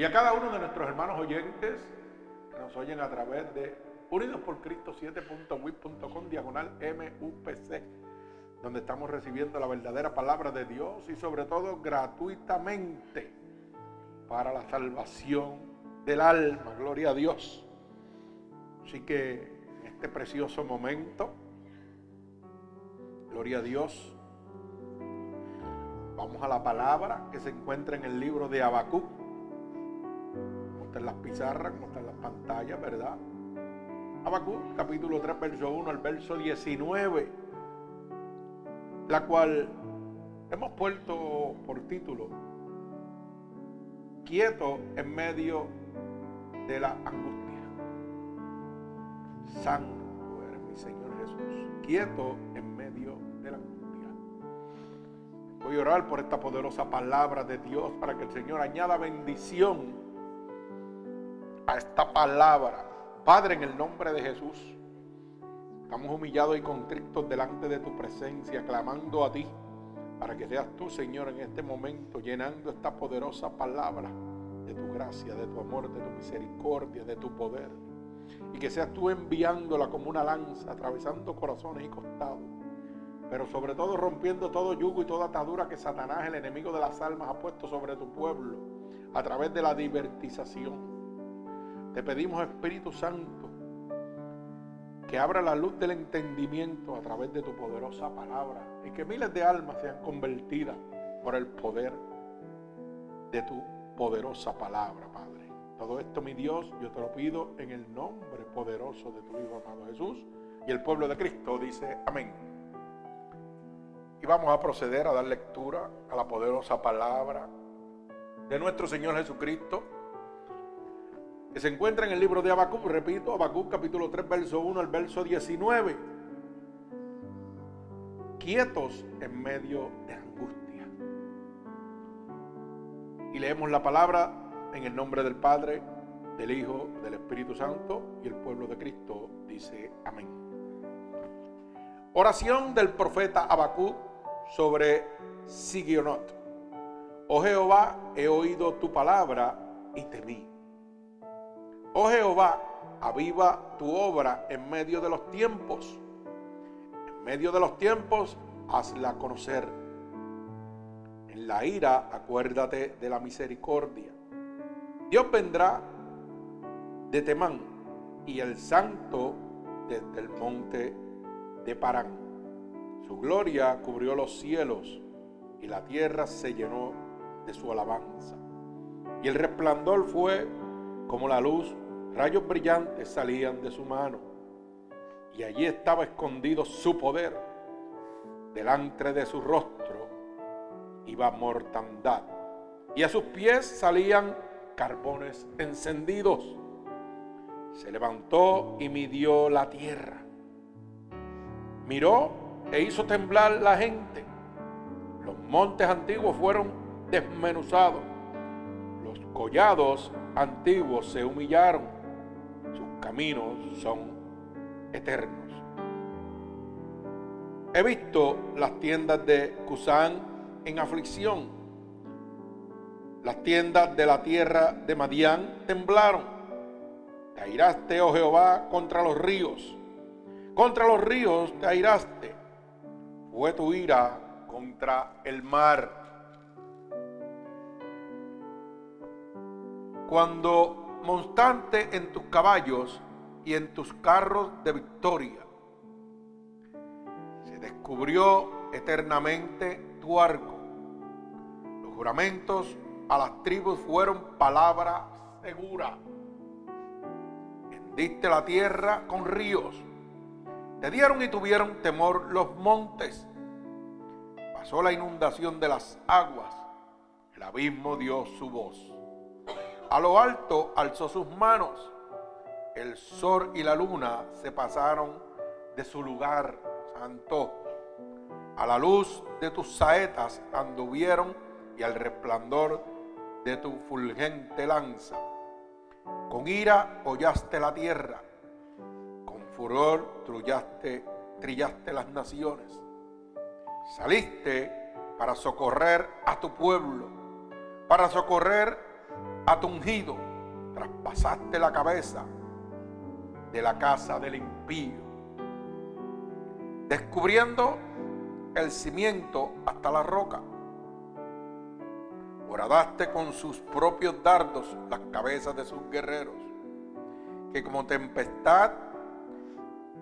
Y a cada uno de nuestros hermanos oyentes que nos oyen a través de Unidos por Cristo 7.wip.com diagonal MUPC, donde estamos recibiendo la verdadera palabra de Dios y sobre todo gratuitamente para la salvación del alma. Gloria a Dios. Así que en este precioso momento, gloria a Dios, vamos a la palabra que se encuentra en el libro de Abacú. Como está en las pizarras, como está en las pantallas, ¿verdad? Abacú, capítulo 3, verso 1 al verso 19, la cual hemos puesto por título quieto en medio de la angustia. Santo eres mi Señor Jesús, quieto en medio de la angustia. Voy a orar por esta poderosa palabra de Dios para que el Señor añada bendición a esta palabra. Padre, en el nombre de Jesús, estamos humillados y contrictos delante de tu presencia, clamando a ti para que seas tú, Señor, en este momento llenando esta poderosa palabra de tu gracia, de tu amor, de tu misericordia, de tu poder. Y que seas tú enviándola como una lanza, atravesando corazones y costados. Pero sobre todo rompiendo todo yugo y toda atadura que Satanás, el enemigo de las almas, ha puesto sobre tu pueblo a través de la divertización. Te pedimos, Espíritu Santo, que abra la luz del entendimiento a través de tu poderosa palabra y que miles de almas sean convertidas por el poder de tu poderosa palabra, Padre. Todo esto, mi Dios, yo te lo pido en el nombre poderoso de tu Hijo amado Jesús. Y el pueblo de Cristo dice amén. Y vamos a proceder a dar lectura a la poderosa palabra de nuestro Señor Jesucristo que se encuentra en el libro de Habacuc, repito, Habacuc capítulo 3, verso 1 al verso 19. Quietos en medio de angustia. Y leemos la palabra en el nombre del Padre, del Hijo, del Espíritu Santo y el pueblo de Cristo dice amén. Oración del profeta Habacuc sobre Sigionot. Oh Jehová, he oído tu palabra y temí. Oh Jehová, aviva tu obra en medio de los tiempos. En medio de los tiempos, hazla conocer. En la ira, acuérdate de la misericordia. Dios vendrá de Temán y el santo desde el monte de Parán. Su gloria cubrió los cielos y la tierra se llenó de su alabanza. Y el resplandor fue como la luz, rayos brillantes salían de su mano. Y allí estaba escondido su poder. Delante de su rostro iba mortandad. Y a sus pies salían carbones encendidos. Se levantó y midió la tierra. Miró e hizo temblar la gente. Los montes antiguos fueron desmenuzados. Los collados antiguos se humillaron, sus caminos son eternos. He visto las tiendas de Cusán en aflicción. Las tiendas de la tierra de Madián temblaron. Te airaste, oh Jehová, contra los ríos. Contra los ríos te airaste. Fue tu ira contra el mar. Cuando montante en tus caballos y en tus carros de victoria. Se descubrió eternamente tu arco. Los juramentos a las tribus fueron palabra segura. Hendiste la tierra con ríos. Te dieron y tuvieron temor los montes. Pasó la inundación de las aguas. El abismo dio su voz. A lo alto alzó sus manos. El sol y la luna se pasaron de su lugar santo. A la luz de tus saetas anduvieron y al resplandor de tu fulgente lanza. Con ira hollaste la tierra, con furor trullaste, trillaste las naciones. Saliste para socorrer a tu pueblo, para socorrer a tu ungido. Traspasaste la cabeza de la casa del impío, descubriendo el cimiento hasta la roca. Horadaste con sus propios dardos las cabezas de sus guerreros, que como tempestad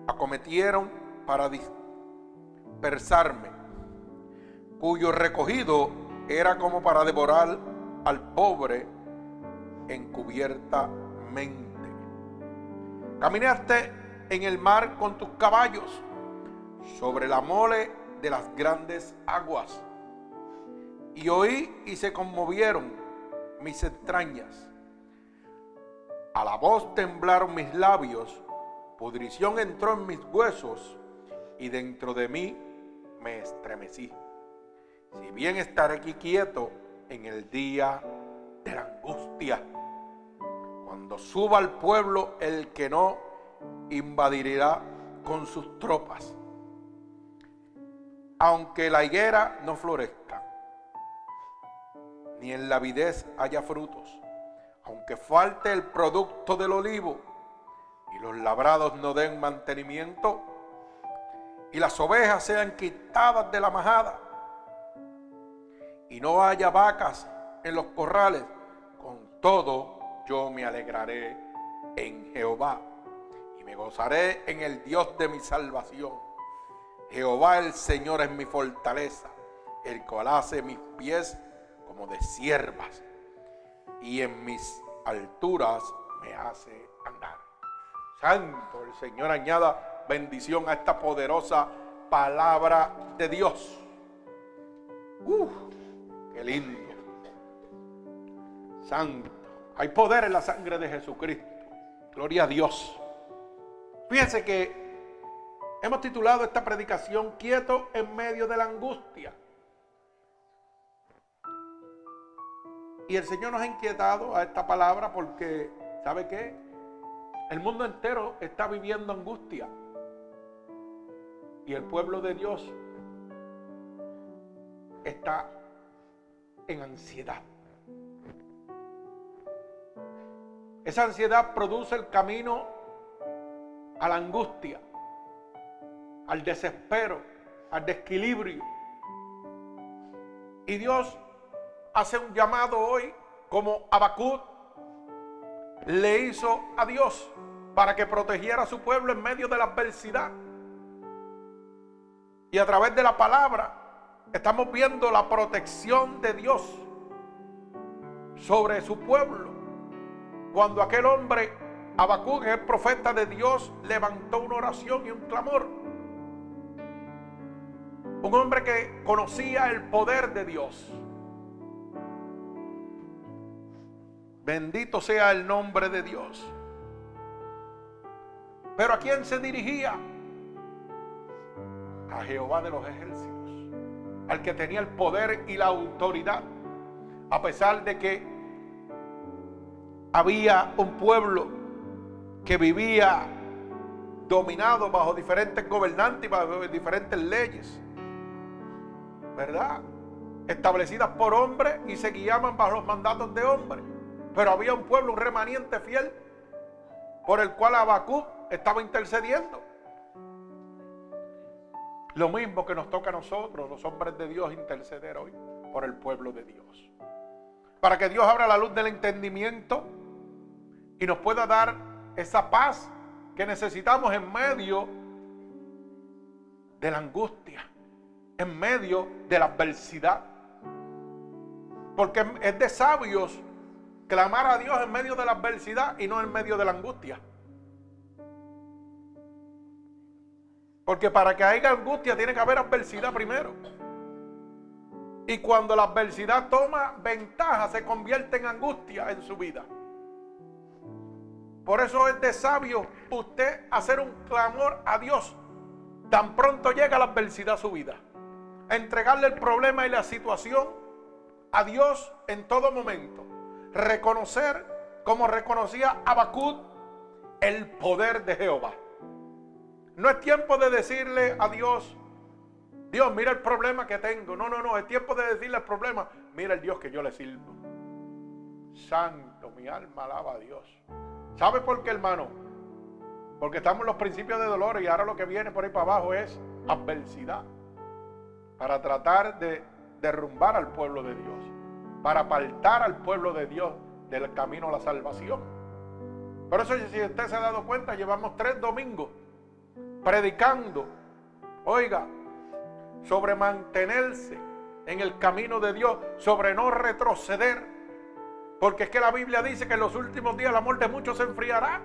acometieron para dispersarme, cuyo recogido era como para devorar al pobre encubiertamente. Caminaste en el mar con tus caballos sobre la mole de las grandes aguas. Y oí y se conmovieron mis entrañas. A la voz temblaron mis labios, pudrición entró en mis huesos y dentro de mí me estremecí. Si bien estaré aquí quieto en el día de la angustia, cuando suba al pueblo el que no invadirá con sus tropas, aunque la higuera no florezca, ni en la avidez haya frutos, aunque falte el producto del olivo y los labrados no den mantenimiento, y las ovejas sean quitadas de la majada, y no haya vacas en los corrales, con todo yo me alegraré en Jehová y me gozaré en el Dios de mi salvación. Jehová el Señor es mi fortaleza, el cual hace mis pies como de siervas y en mis alturas me hace andar. Santo, el Señor añada bendición a esta poderosa palabra de Dios. Uf, qué lindo. Santo. Hay poder en la sangre de Jesucristo. Gloria a Dios. Fíjense que hemos titulado esta predicación Quieto en medio de la angustia. Y el Señor nos ha inquietado a esta palabra porque, ¿sabe qué? El mundo entero está viviendo angustia. Y el pueblo de Dios está en ansiedad. Esa ansiedad produce el camino a la angustia, al desespero, al desequilibrio. Y Dios hace un llamado hoy como Abacud le hizo a Dios para que protegiera a su pueblo en medio de la adversidad. Y a través de la palabra estamos viendo la protección de Dios sobre su pueblo. Cuando aquel hombre, Abacú, es profeta de Dios, levantó una oración y un clamor. Un hombre que conocía el poder de Dios. Bendito sea el nombre de Dios. Pero ¿a quién se dirigía? A Jehová de los ejércitos. Al que tenía el poder y la autoridad. A pesar de que había un pueblo que vivía dominado bajo diferentes gobernantes y bajo diferentes leyes. ¿Verdad? Establecidas por hombres y se guiaban bajo los mandatos de hombres. Pero había un pueblo, un remanente fiel, por el cual Abacú estaba intercediendo. Lo mismo que nos toca a nosotros, los hombres de Dios, interceder hoy por el pueblo de Dios. Para que Dios abra la luz del entendimiento y nos pueda dar esa paz que necesitamos en medio de la angustia, en medio de la adversidad. Porque es de sabios clamar a Dios en medio de la adversidad y no en medio de la angustia. Porque para que haya angustia tiene que haber adversidad primero. Y cuando la adversidad toma ventaja, se convierte en angustia en su vida. Por eso es de sabio usted hacer un clamor a Dios tan pronto llega la adversidad a su vida. entregarle el problema y la situación a Dios en todo momento reconocer, como reconocía Abacud, el poder de Jehová. No es tiempo de decirle a Dios, Dios, mira el problema que tengo. No, no, no, es tiempo de decirle el problema. Mira el Dios que yo le sirvo. Santo, mi alma alaba a Dios. ¿Sabe por qué, hermano? Porque estamos en los principios de dolor y ahora lo que viene por ahí para abajo es adversidad. Para tratar de derrumbar al pueblo de Dios. Para apartar al pueblo de Dios del camino a la salvación. Por eso, si usted se ha dado cuenta, llevamos tres domingos predicando. Oiga, sobre mantenerse en el camino de Dios, sobre no retroceder. Porque es que la Biblia dice que en los últimos días el amor de muchos se enfriará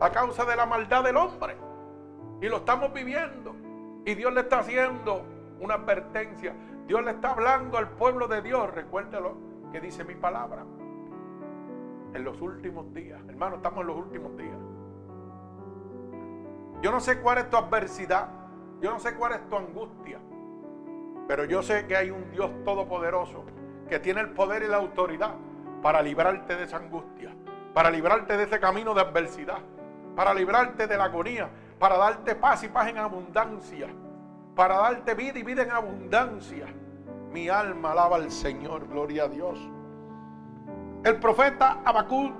a causa de la maldad del hombre. Y lo estamos viviendo. Y Dios le está haciendo una advertencia. Dios le está hablando al pueblo de Dios. Recuérdelo que dice mi palabra. En los últimos días. Hermano, estamos en los últimos días. Yo no sé cuál es tu adversidad. Yo no sé cuál es tu angustia. Pero yo sé que hay un Dios todopoderoso que tiene el poder y la autoridad para librarte de esa angustia, para librarte de ese camino de adversidad, para librarte de la agonía, para darte paz y paz en abundancia, para darte vida y vida en abundancia. Mi alma alaba al Señor, gloria a Dios. El profeta Abacú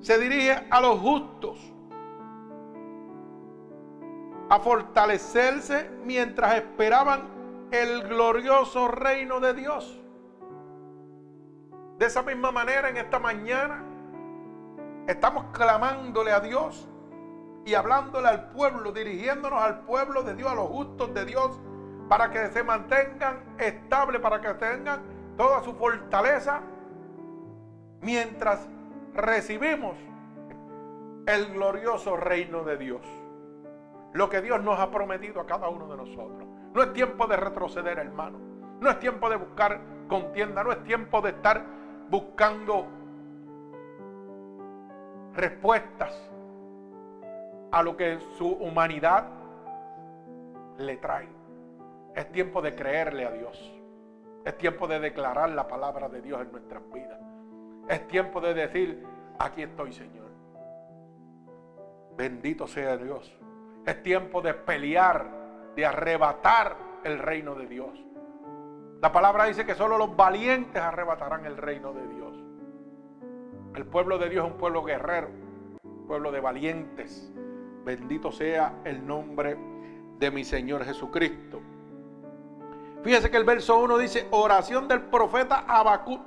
se dirige a los justos a fortalecerse mientras esperaban el glorioso reino de Dios. De esa misma manera, en esta mañana, estamos clamándole a Dios y hablándole al pueblo, dirigiéndonos al pueblo de Dios, a los justos de Dios, para que se mantengan estables, para que tengan toda su fortaleza, mientras recibimos el glorioso reino de Dios lo que Dios nos ha prometido a cada uno de nosotros. No es tiempo de retroceder, hermano. No es tiempo de buscar contienda. No es tiempo de estar buscando respuestas a lo que su humanidad le trae. Es tiempo de creerle a Dios. Es tiempo de declarar la palabra de Dios en nuestras vidas. Es tiempo de decir, aquí estoy Señor. Bendito sea Dios. Es tiempo de pelear, de arrebatar el reino de Dios. La palabra dice que solo los valientes arrebatarán el reino de Dios. El pueblo de Dios es un pueblo guerrero, pueblo de valientes. Bendito sea el nombre de mi Señor Jesucristo. Fíjese que el verso 1 dice, oración del profeta Habacuc,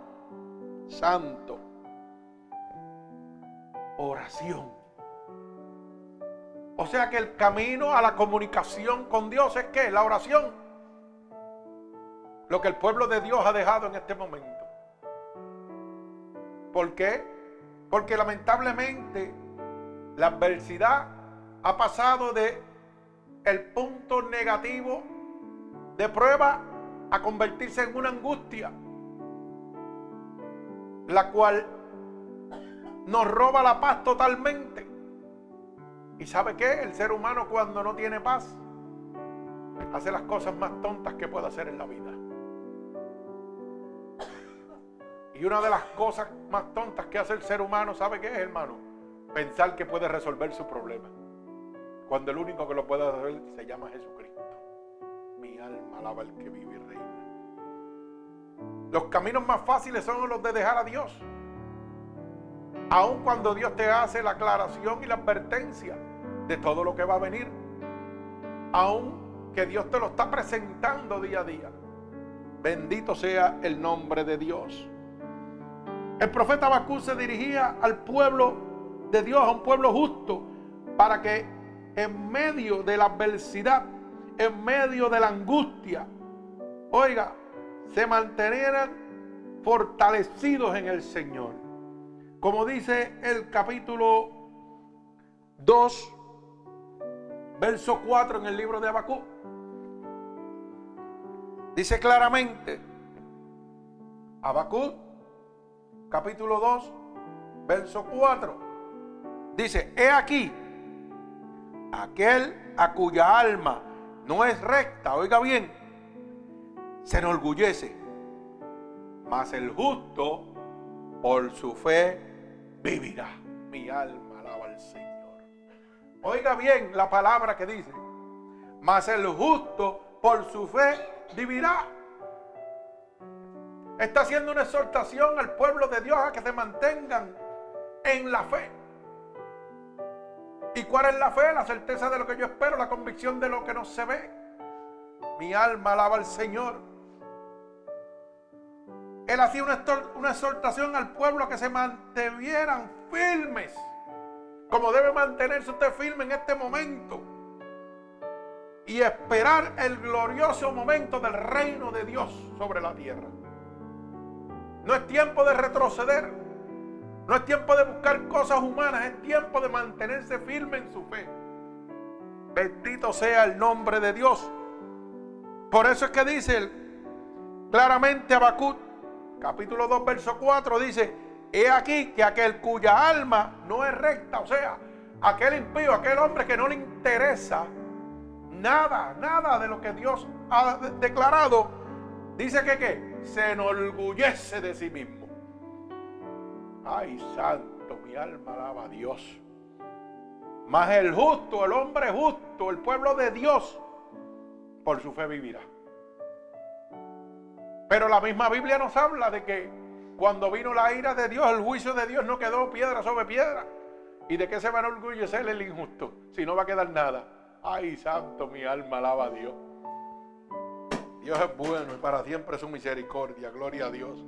santo. Oración. O sea que el camino a la comunicación con Dios es que la oración. Lo que el pueblo de Dios ha dejado en este momento. ¿Por qué? Porque lamentablemente la adversidad ha pasado de el punto negativo de prueba a convertirse en una angustia, la cual nos roba la paz totalmente. ¿Y sabe qué? El ser humano cuando no tiene paz hace las cosas más tontas que puede hacer en la vida. Y una de las cosas más tontas que hace el ser humano, ¿sabe qué es, hermano? Pensar que puede resolver su problema. Cuando el único que lo puede hacer se llama Jesucristo. Mi alma alaba al que vive y reina. Los caminos más fáciles son los de dejar a Dios. Aun cuando Dios te hace la aclaración y la advertencia de todo lo que va a venir. Aun que Dios te lo está presentando día a día. Bendito sea el nombre de Dios. El profeta Bakú se dirigía al pueblo de Dios, a un pueblo justo, para que en medio de la adversidad, en medio de la angustia, oiga, se mantenieran fortalecidos en el Señor. Como dice el capítulo 2, verso 4 en el libro de Abacú. Dice claramente, Abacú, capítulo 2, verso 4. Dice, he aquí, aquel a cuya alma no es recta, oiga bien, se enorgullece, mas el justo por su fe vivirá. Mi alma alaba al Señor. Oiga bien la palabra que dice. mas el justo por su fe vivirá. Está haciendo una exhortación al pueblo de Dios a que se mantengan en la fe. ¿Y cuál es la fe? La certeza de lo que yo espero, la convicción de lo que no se ve. Mi alma alaba al Señor. Él hacía una, exhortación al pueblo a que se mantuvieran firmes, como debe mantenerse usted firme en este momento, y esperar el glorioso momento del reino de Dios sobre la tierra. No es tiempo de retroceder, no es tiempo de buscar cosas humanas, es tiempo de mantenerse firme en su fe. Bendito sea el nombre de Dios. Por eso es que dice claramente Habacuc, capítulo 2, verso 4, dice, he aquí que aquel cuya alma no es recta, o sea, aquel impío, aquel hombre que no le interesa nada, nada de lo que Dios ha declarado, dice que ¿qué? Se enorgullece de sí mismo. Ay, santo, mi alma alaba a Dios. Mas el justo, el hombre justo, el pueblo de Dios, por su fe vivirá. Pero la misma Biblia nos habla de que cuando vino la ira de Dios, el juicio de Dios no quedó piedra sobre piedra. ¿Y de qué se va a enorgullecer el injusto? Si no va a quedar nada. Ay, santo, mi alma alaba a Dios. Dios es bueno y para siempre su misericordia. Gloria a Dios.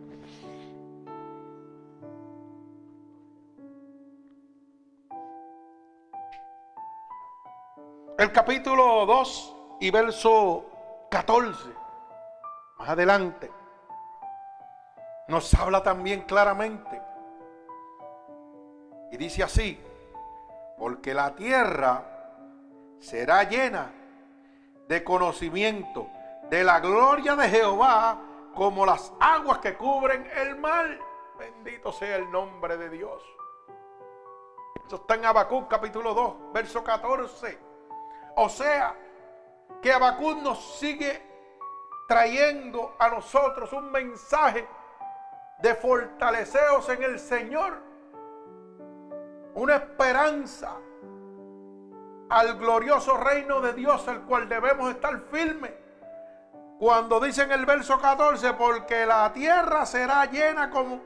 El capítulo 2 y verso 14, más adelante, nos habla también claramente. Y dice así, porque la tierra será llena de conocimiento de la gloria de Jehová como las aguas que cubren el mar. Bendito sea el nombre de Dios. Eso está en Habacuc capítulo 2, verso 14. O sea, que Habacuc nos sigue trayendo a nosotros un mensaje de fortaleceos en el Señor. Una esperanza al glorioso reino de Dios, al cual debemos estar firmes. Cuando dice en el verso 14, porque la tierra será llena como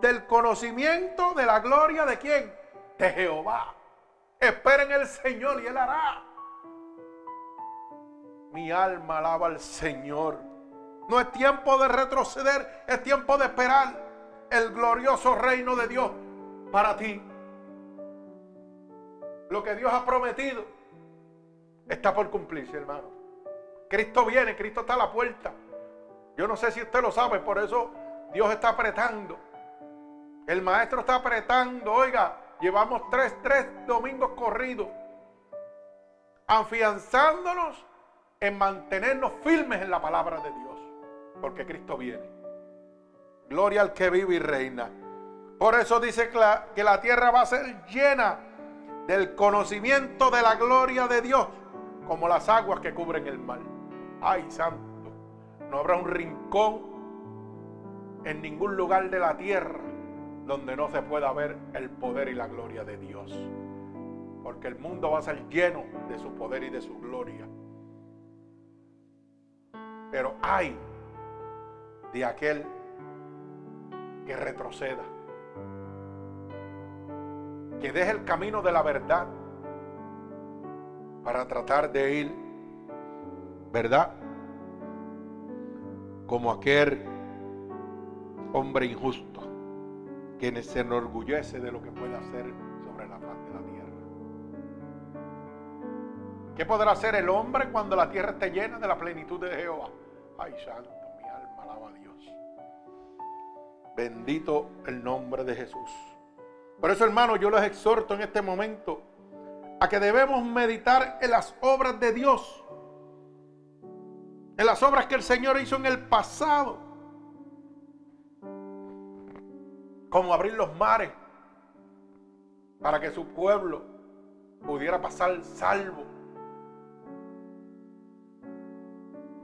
del conocimiento de la gloria de quién? De Jehová. Esperen el Señor y Él hará. Mi alma alaba al Señor. No es tiempo de retroceder, es tiempo de esperar el glorioso reino de Dios para ti. Lo que Dios ha prometido está por cumplirse, hermano. Cristo viene, Cristo está a la puerta. Yo no sé si usted lo sabe, por eso Dios está apretando. El maestro está apretando. Oiga, llevamos tres, tres domingos corridos, afianzándonos en mantenernos firmes en la palabra de Dios, porque Cristo viene. Gloria al que vive y reina. Por eso dice que la, tierra va a ser llena del conocimiento de la gloria de Dios, como las aguas que cubren el mar. Ay, santo, no habrá un rincón en ningún lugar de la tierra donde no se pueda ver el poder y la gloria de Dios. Porque el mundo va a ser lleno de su poder y de su gloria. Pero hay de aquel que retroceda, que deje el camino de la verdad para tratar de ir, ¿verdad? Como aquel hombre injusto que se enorgullece de lo que puede hacer sobre la faz de la tierra. ¿Qué podrá hacer el hombre cuando la tierra esté llena de la plenitud de Jehová? Ay, santo, mi alma alaba a Dios. Bendito el nombre de Jesús. Por eso, hermano, yo les exhorto en este momento a que debemos meditar en las obras de Dios. En las obras que el Señor hizo en el pasado. Como abrir los mares para que su pueblo pudiera pasar salvo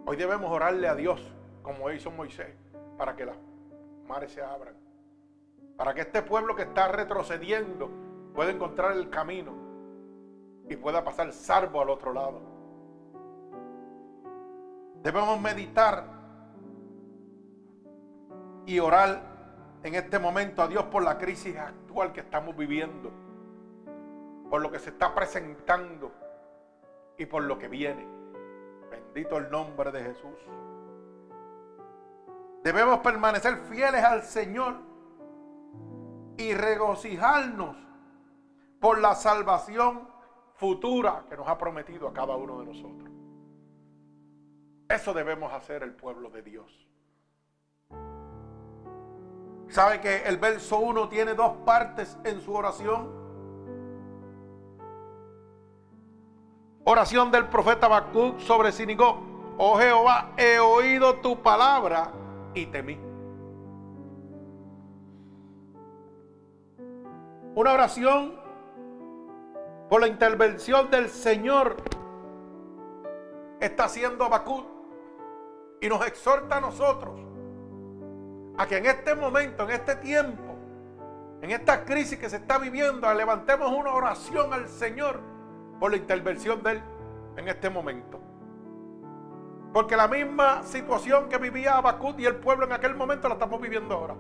Hoy debemos orarle a Dios, como hizo Moisés, para que las mares se abran. Para que este pueblo que está retrocediendo pueda encontrar el camino y pueda pasar salvo al otro lado. Debemos meditar y orar en este momento a Dios por la crisis actual que estamos viviendo, por lo que se está presentando y por lo que viene. Bendito el nombre de Jesús. Debemos permanecer fieles al Señor y regocijarnos por la salvación futura que nos ha prometido a cada uno de nosotros. Eso debemos hacer el pueblo de Dios. ¿Sabe que el verso 1 tiene dos partes en su oración? Oración del profeta Habacuc sobre Sinigó. Oh Jehová, he oído tu palabra y temí. Una oración por la intervención del Señor está haciendo Habacuc y nos exhorta a nosotros a que en este momento, en este tiempo, en esta crisis que se está viviendo, levantemos una oración al Señor por la intervención de Él en este momento. Porque la misma situación que vivía Habacuc y el pueblo en aquel momento la estamos viviendo ahora.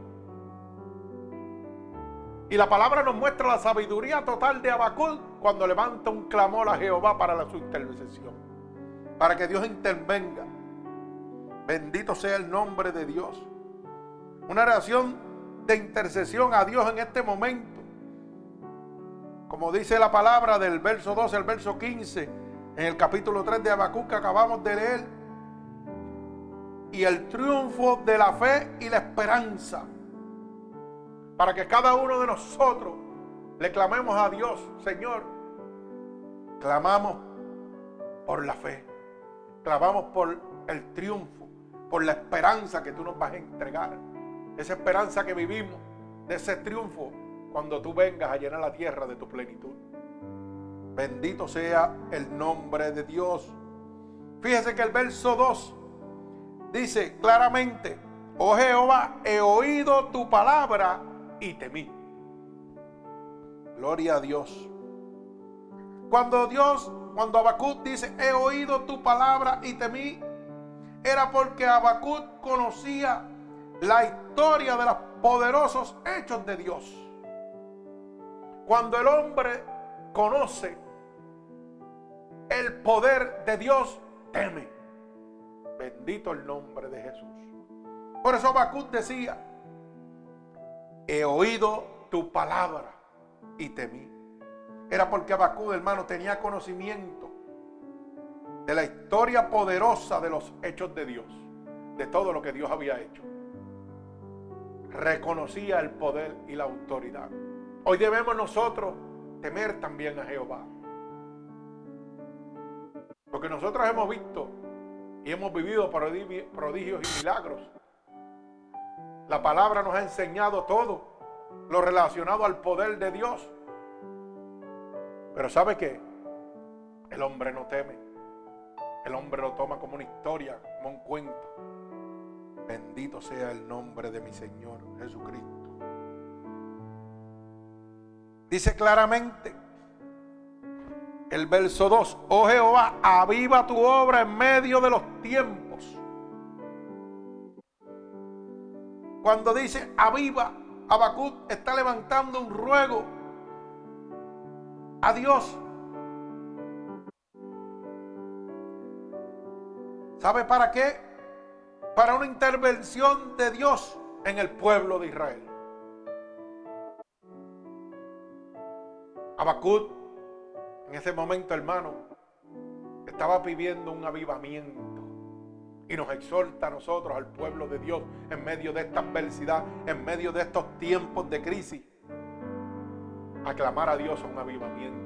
Y la palabra nos muestra la sabiduría total de Habacuc cuando levanta un clamor a Jehová para la, su intervención. Para que Dios intervenga. Bendito sea el nombre de Dios. Una oración de intercesión a Dios en este momento. Como dice la palabra del verso 12 al verso 15 en el capítulo 3 de Habacuc que acabamos de leer. Y el triunfo de la fe y la esperanza. Para que cada uno de nosotros le clamemos a Dios, Señor. Clamamos por la fe. Clamamos por el triunfo, por la esperanza que tú nos vas a entregar esa esperanza que vivimos, de ese triunfo, cuando tú vengas a llenar la tierra de tu plenitud. Bendito sea el nombre de Dios. Fíjese que el verso 2 dice claramente, oh Jehová, he oído tu palabra y temí. Gloria a Dios. Cuando Dios, cuando Habacuc dice, he oído tu palabra y temí, era porque Habacuc conocía la historia de los poderosos hechos de Dios. Cuando el hombre conoce el poder de Dios, teme. Bendito el nombre de Jesús. Por eso Habacuc decía, he oído tu palabra y temí. Era porque Habacuc, hermano, tenía conocimiento de la historia poderosa de los hechos de Dios, de todo lo que Dios había hecho reconocía el poder y la autoridad. Hoy debemos nosotros temer también a Jehová. Porque nosotros hemos visto y hemos vivido prodigios y milagros. La palabra nos ha enseñado todo lo relacionado al poder de Dios. Pero ¿sabe qué? El hombre no teme. El hombre lo toma como una historia, como un cuento. Bendito sea el nombre de mi Señor Jesucristo. Dice claramente el verso 2, oh Jehová, aviva tu obra en medio de los tiempos. Cuando dice aviva, Habacuc está levantando un ruego a Dios. ¿Sabe para qué? para una intervención de Dios en el pueblo de Israel. Habacuc, en ese momento, hermano, estaba viviendo un avivamiento y nos exhorta a nosotros, al pueblo de Dios, en medio de esta adversidad, en medio de estos tiempos de crisis, a clamar a Dios un avivamiento.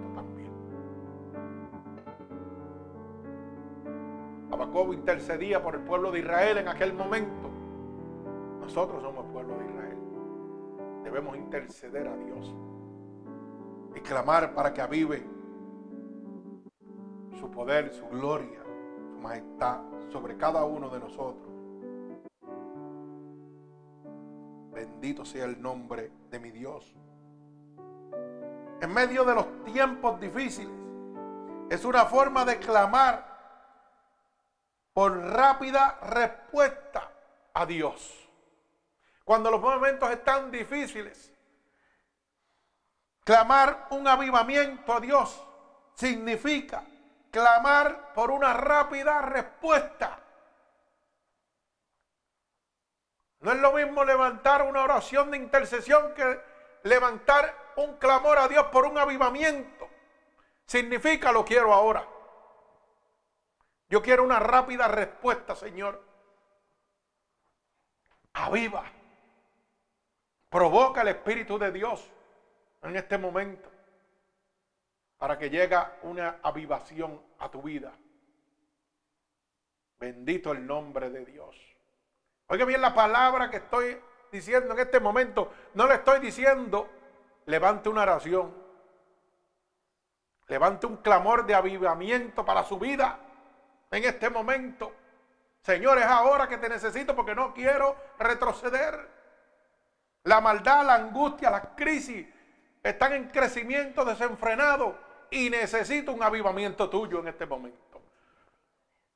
Jacob intercedía por el pueblo de Israel en aquel momento. Nosotros somos pueblo de Israel. Debemos interceder a Dios y clamar para que avive su poder, su gloria, su majestad sobre cada uno de nosotros. Bendito sea el nombre de mi Dios. En medio de los tiempos difíciles, es una forma de clamar por rápida respuesta a Dios. Cuando los momentos están difíciles, clamar un avivamiento a Dios significa clamar por una rápida respuesta. No es lo mismo levantar una oración de intercesión que levantar un clamor a Dios por un avivamiento. Significa lo quiero ahora. Yo quiero una rápida respuesta, Señor. Aviva. Provoca el Espíritu de Dios en este momento para que llegue una avivación a tu vida. Bendito el nombre de Dios. Oiga bien la palabra que estoy diciendo en este momento. No le estoy diciendo, levante una oración. Levante un clamor de avivamiento para su vida en este momento. Señor, es ahora que te necesito porque no quiero retroceder. La maldad, la angustia, la crisis están en crecimiento desenfrenado y necesito un avivamiento tuyo en este momento.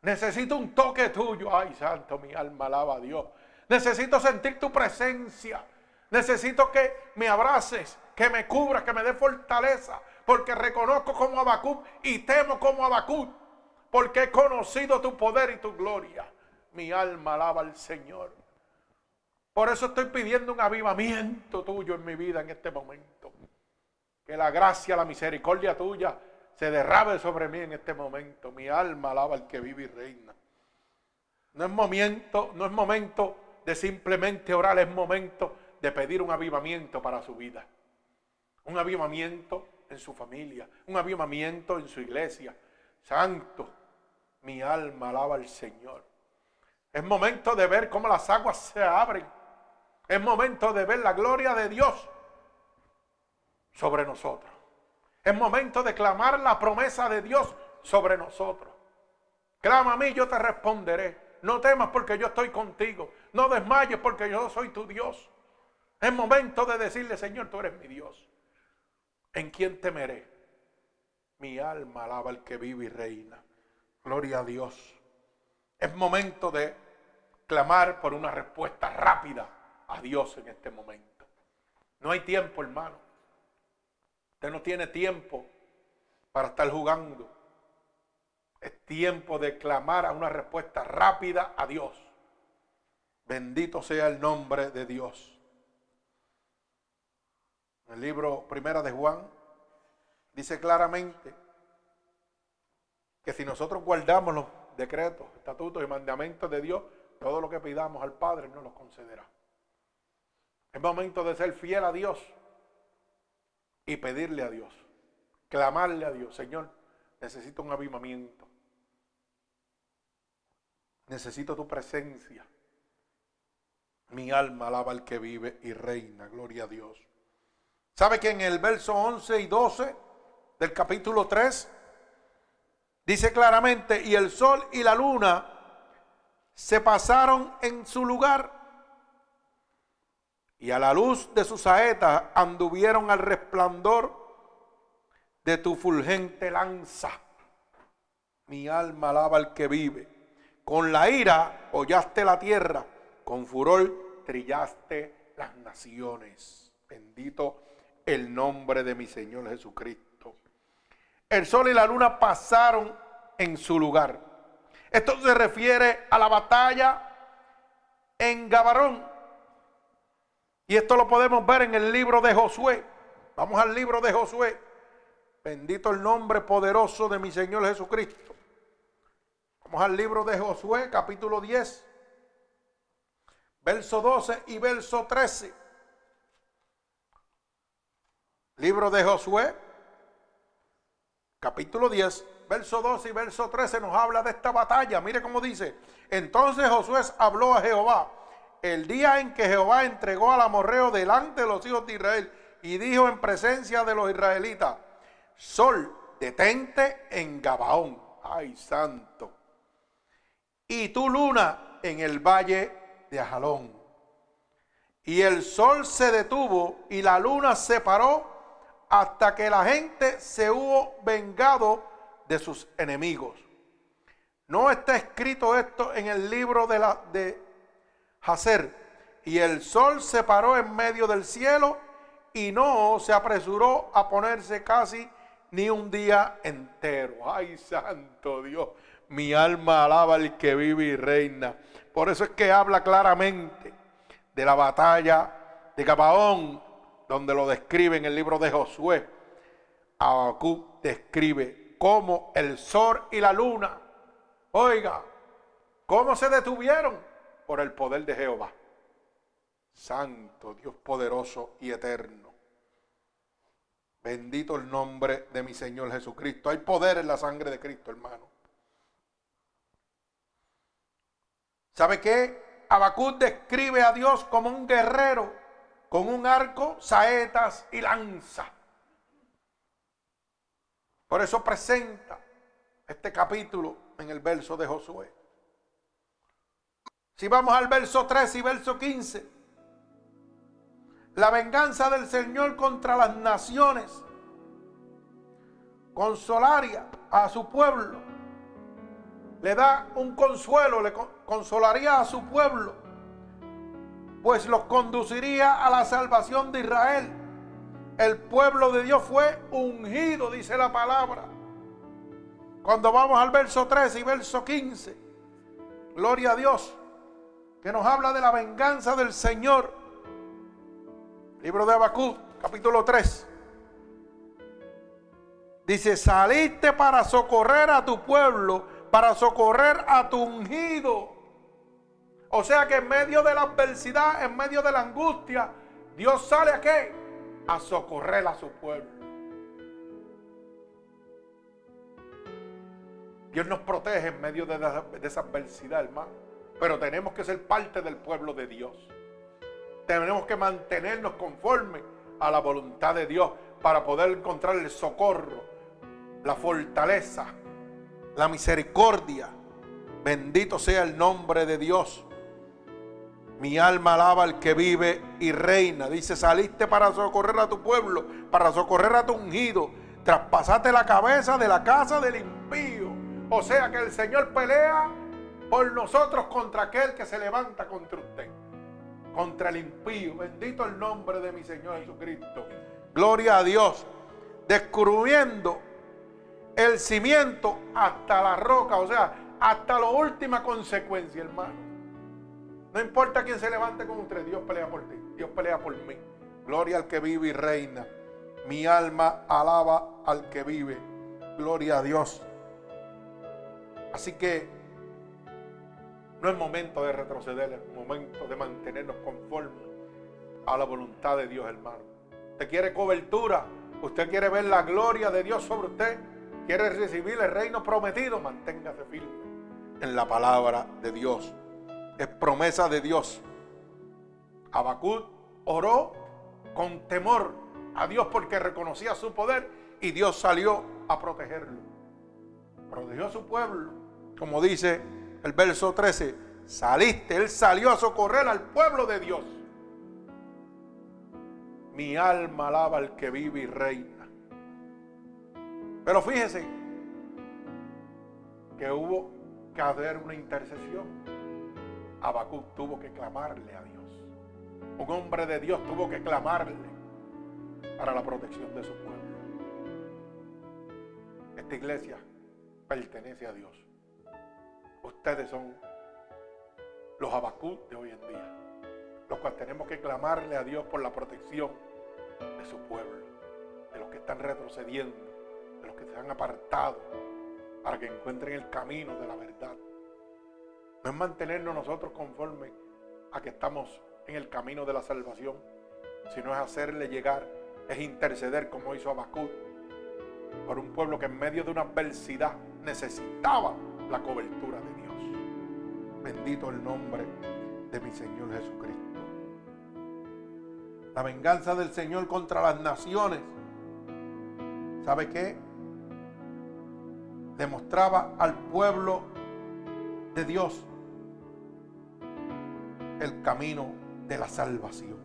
Necesito un toque tuyo. Ay, santo, mi alma alaba a Dios. Necesito sentir tu presencia. Necesito que me abraces, que me cubras, que me dé fortaleza. Porque reconozco como Abacú y temo como Abacú porque he conocido tu poder y tu gloria. Mi alma alaba al Señor. Por eso estoy pidiendo un avivamiento tuyo en mi vida en este momento. Que la gracia, la misericordia tuya se derrame sobre mí en este momento. Mi alma alaba al que vive y reina. No es momento, no es momento de simplemente orar, es momento de pedir un avivamiento para su vida. Un avivamiento en su familia, un avivamiento en su iglesia. Santo, mi alma alaba al Señor. Es momento de ver cómo las aguas se abren. Es momento de ver la gloria de Dios sobre nosotros. Es momento de clamar la promesa de Dios sobre nosotros. Clama a mí, yo te responderé. No temas porque yo estoy contigo. No desmayes porque yo soy tu Dios. Es momento de decirle, Señor, tú eres mi Dios. ¿En quién temeré? Mi alma alaba al que vive y reina. Gloria a Dios. Es momento de clamar por una respuesta rápida a Dios en este momento. No hay tiempo, hermano. Usted no tiene tiempo para estar jugando. Es tiempo de clamar a una respuesta rápida a Dios. Bendito sea el nombre de Dios. el libro Primera de Juan dice claramente que si nosotros guardamos los decretos, estatutos y mandamientos de Dios, todo lo que pidamos al Padre nos lo concederá. Es momento de ser fiel a Dios y pedirle a Dios, clamarle a Dios, Señor, necesito un avivamiento. Necesito tu presencia. Mi alma alaba al que vive y reina. Gloria a Dios. ¿Sabe que en el verso 11 y 12 del capítulo 3 Dice claramente, y el sol y la luna se pasaron en su lugar y a la luz de sus saetas anduvieron al resplandor de tu fulgente lanza. Mi alma alaba al que vive. Con la ira hollaste la tierra, con furor trillaste las naciones. Bendito el nombre de mi Señor Jesucristo el sol y la luna pasaron en su lugar. Esto se refiere a la batalla en Gabarón. Y esto lo podemos ver en el libro de Josué. Vamos al libro de Josué. Bendito el nombre poderoso de mi Señor Jesucristo. Vamos al libro de Josué, capítulo 10, verso 12 y verso 13. Libro de Josué, capítulo 10, verso 12 y verso 13 nos habla de esta batalla. Mire cómo dice. Entonces Josué habló a Jehová el día en que Jehová entregó al amorreo delante de los hijos de Israel y dijo en presencia de los israelitas, sol, detente en Gabaón. Ay, santo. Y tu luna en el valle de Ajalón. Y el sol se detuvo y la luna se paró hasta que la gente se hubo vengado de sus enemigos. ¿No está escrito esto en el libro de, la, de Hacer? Y el sol se paró en medio del cielo y no se apresuró a ponerse casi ni un día entero. Ay, santo Dios, mi alma alaba al que vive y reina. Por eso es que habla claramente de la batalla de Gabaón, donde lo describe en el libro de Josué. Habacuc describe cómo el sol y la luna, oiga, cómo se detuvieron por el poder de Jehová. Santo Dios poderoso y eterno. Bendito el nombre de mi Señor Jesucristo. Hay poder en la sangre de Cristo, hermano. ¿Sabe qué? Habacuc describe a Dios como un guerrero con un arco, saetas y lanza. Por eso presenta este capítulo en el verso de Josué. Si vamos al verso 3 y verso 15, la venganza del Señor contra las naciones consolaría a su pueblo, le da un consuelo, le consolaría a su pueblo, pues los conduciría a la salvación de Israel el pueblo de Dios fue ungido, dice la palabra. Cuando vamos al verso 13 y verso 15, gloria a Dios, que nos habla de la venganza del Señor. Libro de Habacuc, capítulo 3. Dice, saliste para socorrer a tu pueblo, para socorrer a tu ungido. O sea que en medio de la adversidad, en medio de la angustia, Dios sale a qué? a socorrer a su pueblo. Dios nos protege en medio de, esa adversidad, hermano. Pero tenemos que ser parte del pueblo de Dios. Tenemos que mantenernos conforme a la voluntad de Dios para poder encontrar el socorro, la fortaleza, la misericordia. Bendito sea el nombre de Dios. Mi alma alaba al que vive y reina. Dice, saliste para socorrer a tu pueblo, para socorrer a tu ungido. Traspasaste la cabeza de la casa del impío. O sea que el Señor pelea por nosotros contra aquel que se levanta contra usted. Contra el impío. Bendito el nombre de mi Señor Jesucristo. Gloria a Dios. Descubriendo el cimiento hasta la roca. O sea, hasta la última consecuencia, hermano. No importa quién se levante con usted, Dios pelea por ti, Dios pelea por mí. Gloria al que vive y reina. Mi alma alaba al que vive. Gloria a Dios. Así que no es momento de retroceder, es momento de mantenernos conformes a la voluntad de Dios, hermano. Usted quiere cobertura, usted quiere ver la gloria de Dios sobre usted, quiere recibir el reino prometido, manténgase firme en la palabra de Dios es promesa de Dios. Habacuc oró con temor a Dios porque reconocía su poder y Dios salió a protegerlo. Protegió a su pueblo, como dice el verso 13, saliste, él salió a socorrer al pueblo de Dios. Mi alma alaba al que vive y reina. Pero fíjese que hubo que haber una intercesión. Habacuc tuvo que clamarle a Dios. Un hombre de Dios tuvo que clamarle para la protección de su pueblo. Esta iglesia pertenece a Dios. Ustedes son los Habacuc de hoy en día, los cuales tenemos que clamarle a Dios por la protección de su pueblo, de los que están retrocediendo, de los que se han apartado, para que encuentren el camino de la verdad. No es mantenernos nosotros conforme a que estamos en el camino de la salvación, sino es hacerle llegar, es interceder como hizo Habacuc por un pueblo que en medio de una adversidad necesitaba la cobertura de Dios. Bendito el nombre de mi Señor Jesucristo. La venganza del Señor contra las naciones. ¿Sabe qué? Demostraba al pueblo de Dios el camino de la salvación.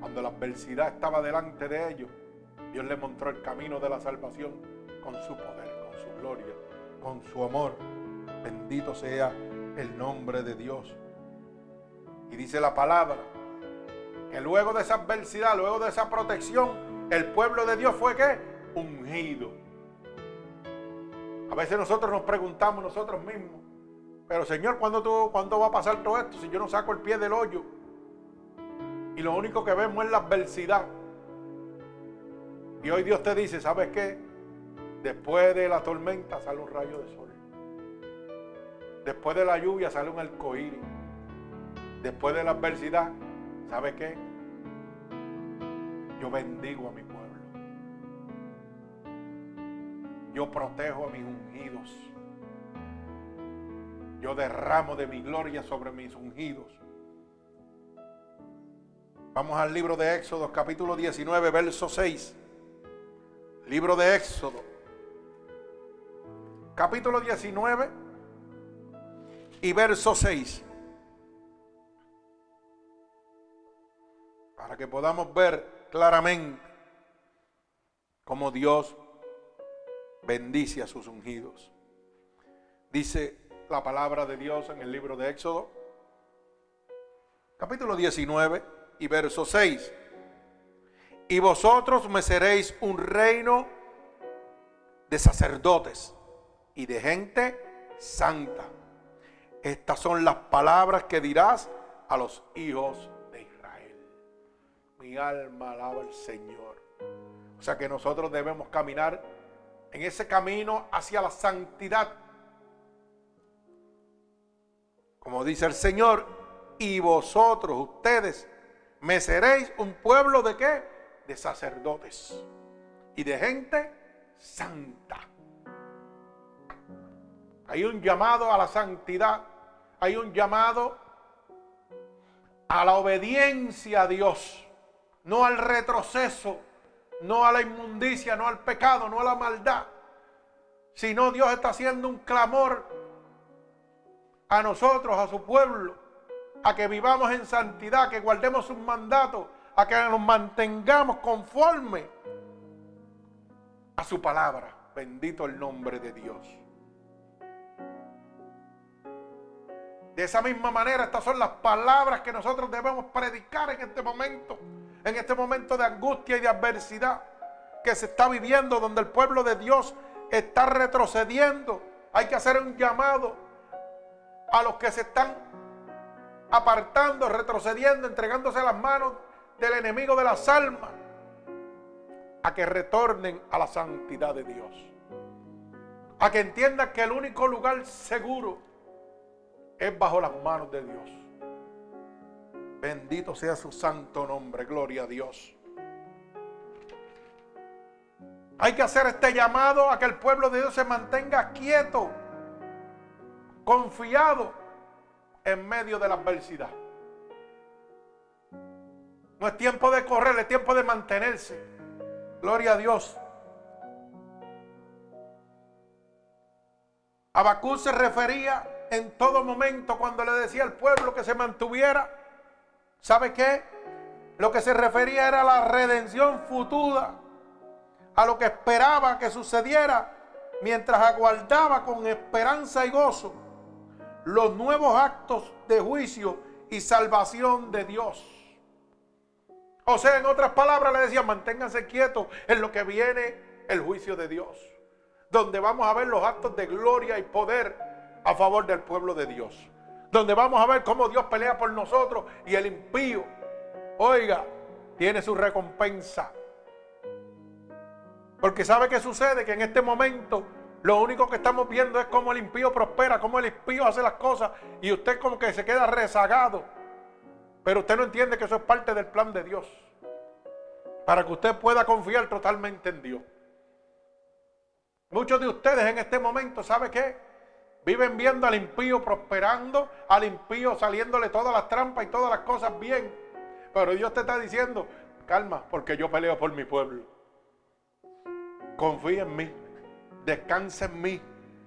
Cuando la adversidad estaba delante de ellos, Dios les mostró el camino de la salvación con su poder, con su gloria, con su amor. Bendito sea el nombre de Dios. Y dice la palabra que luego de esa adversidad, luego de esa protección, el pueblo de Dios fue que ungido. A veces nosotros nos preguntamos nosotros mismos, pero Señor, ¿cuándo, tú, ¿cuándo va a pasar todo esto si yo no saco el pie del hoyo? Y lo único que vemos es la adversidad. Y hoy Dios te dice, ¿sabes qué? Después de la tormenta sale un rayo de sol. Después de la lluvia sale un arcoíris. Después de la adversidad, ¿sabes qué? Yo bendigo a mi pueblo. Yo protejo a mis ungidos. Yo derramo de mi gloria sobre mis ungidos. Vamos al libro de Éxodo, capítulo 19, verso 6. Libro de Éxodo, capítulo 19 y verso 6. Para que podamos ver claramente cómo Dios bendice a sus ungidos. Dice la palabra de Dios en el libro de Éxodo, capítulo 19 y verso 6. Y vosotros me seréis un reino de sacerdotes y de gente santa. Estas son las palabras que dirás a los hijos de Israel. Mi alma alaba al Señor. O sea que nosotros debemos caminar en ese camino hacia la santidad. Como dice el Señor, y vosotros, ustedes, me seréis un pueblo de qué? De sacerdotes y de gente santa. Hay un llamado a la santidad, hay un llamado a la obediencia a Dios, no al retroceso, no a la inmundicia, no al pecado, no a la maldad, sino Dios está haciendo un clamor a nosotros, a su pueblo, a que vivamos en santidad, que guardemos sus mandatos, a que nos mantengamos conforme a su palabra. Bendito el nombre de Dios. De esa misma manera, estas son las palabras que nosotros debemos predicar en este momento, en este momento de angustia y de adversidad que se está viviendo, donde el pueblo de Dios está retrocediendo. Hay que hacer un llamado a los que se están apartando, retrocediendo, entregándose a las manos del enemigo de las almas, a que retornen a la santidad de Dios. A que entiendan que el único lugar seguro es bajo las manos de Dios. Bendito sea su santo nombre, gloria a Dios. Hay que hacer este llamado a que el pueblo de Dios se mantenga quieto, confiado en medio de la adversidad. No es tiempo de correr, es tiempo de mantenerse. Gloria a Dios. Abacú se refería en todo momento cuando le decía al pueblo que se mantuviera. ¿Sabe qué? Lo que se refería era a la redención futura, a lo que esperaba que sucediera mientras aguardaba con esperanza y gozo los nuevos actos de juicio y salvación de Dios. O sea, en otras palabras le decía, manténganse quietos en lo que viene el juicio de Dios, donde vamos a ver los actos de gloria y poder a favor del pueblo de Dios, donde vamos a ver cómo Dios pelea por nosotros y el impío, oiga, tiene su recompensa. Porque sabe qué sucede, que en este momento lo único que estamos viendo es cómo el impío prospera, cómo el impío hace las cosas y usted como que se queda rezagado. Pero usted no entiende que eso es parte del plan de Dios. Para que usted pueda confiar totalmente en Dios. Muchos de ustedes en este momento, ¿sabe qué? Viven viendo al impío prosperando, al impío saliéndole todas las trampas y todas las cosas bien. Pero Dios te está diciendo, calma, porque yo peleo por mi pueblo. Confía en mí descansa en mí.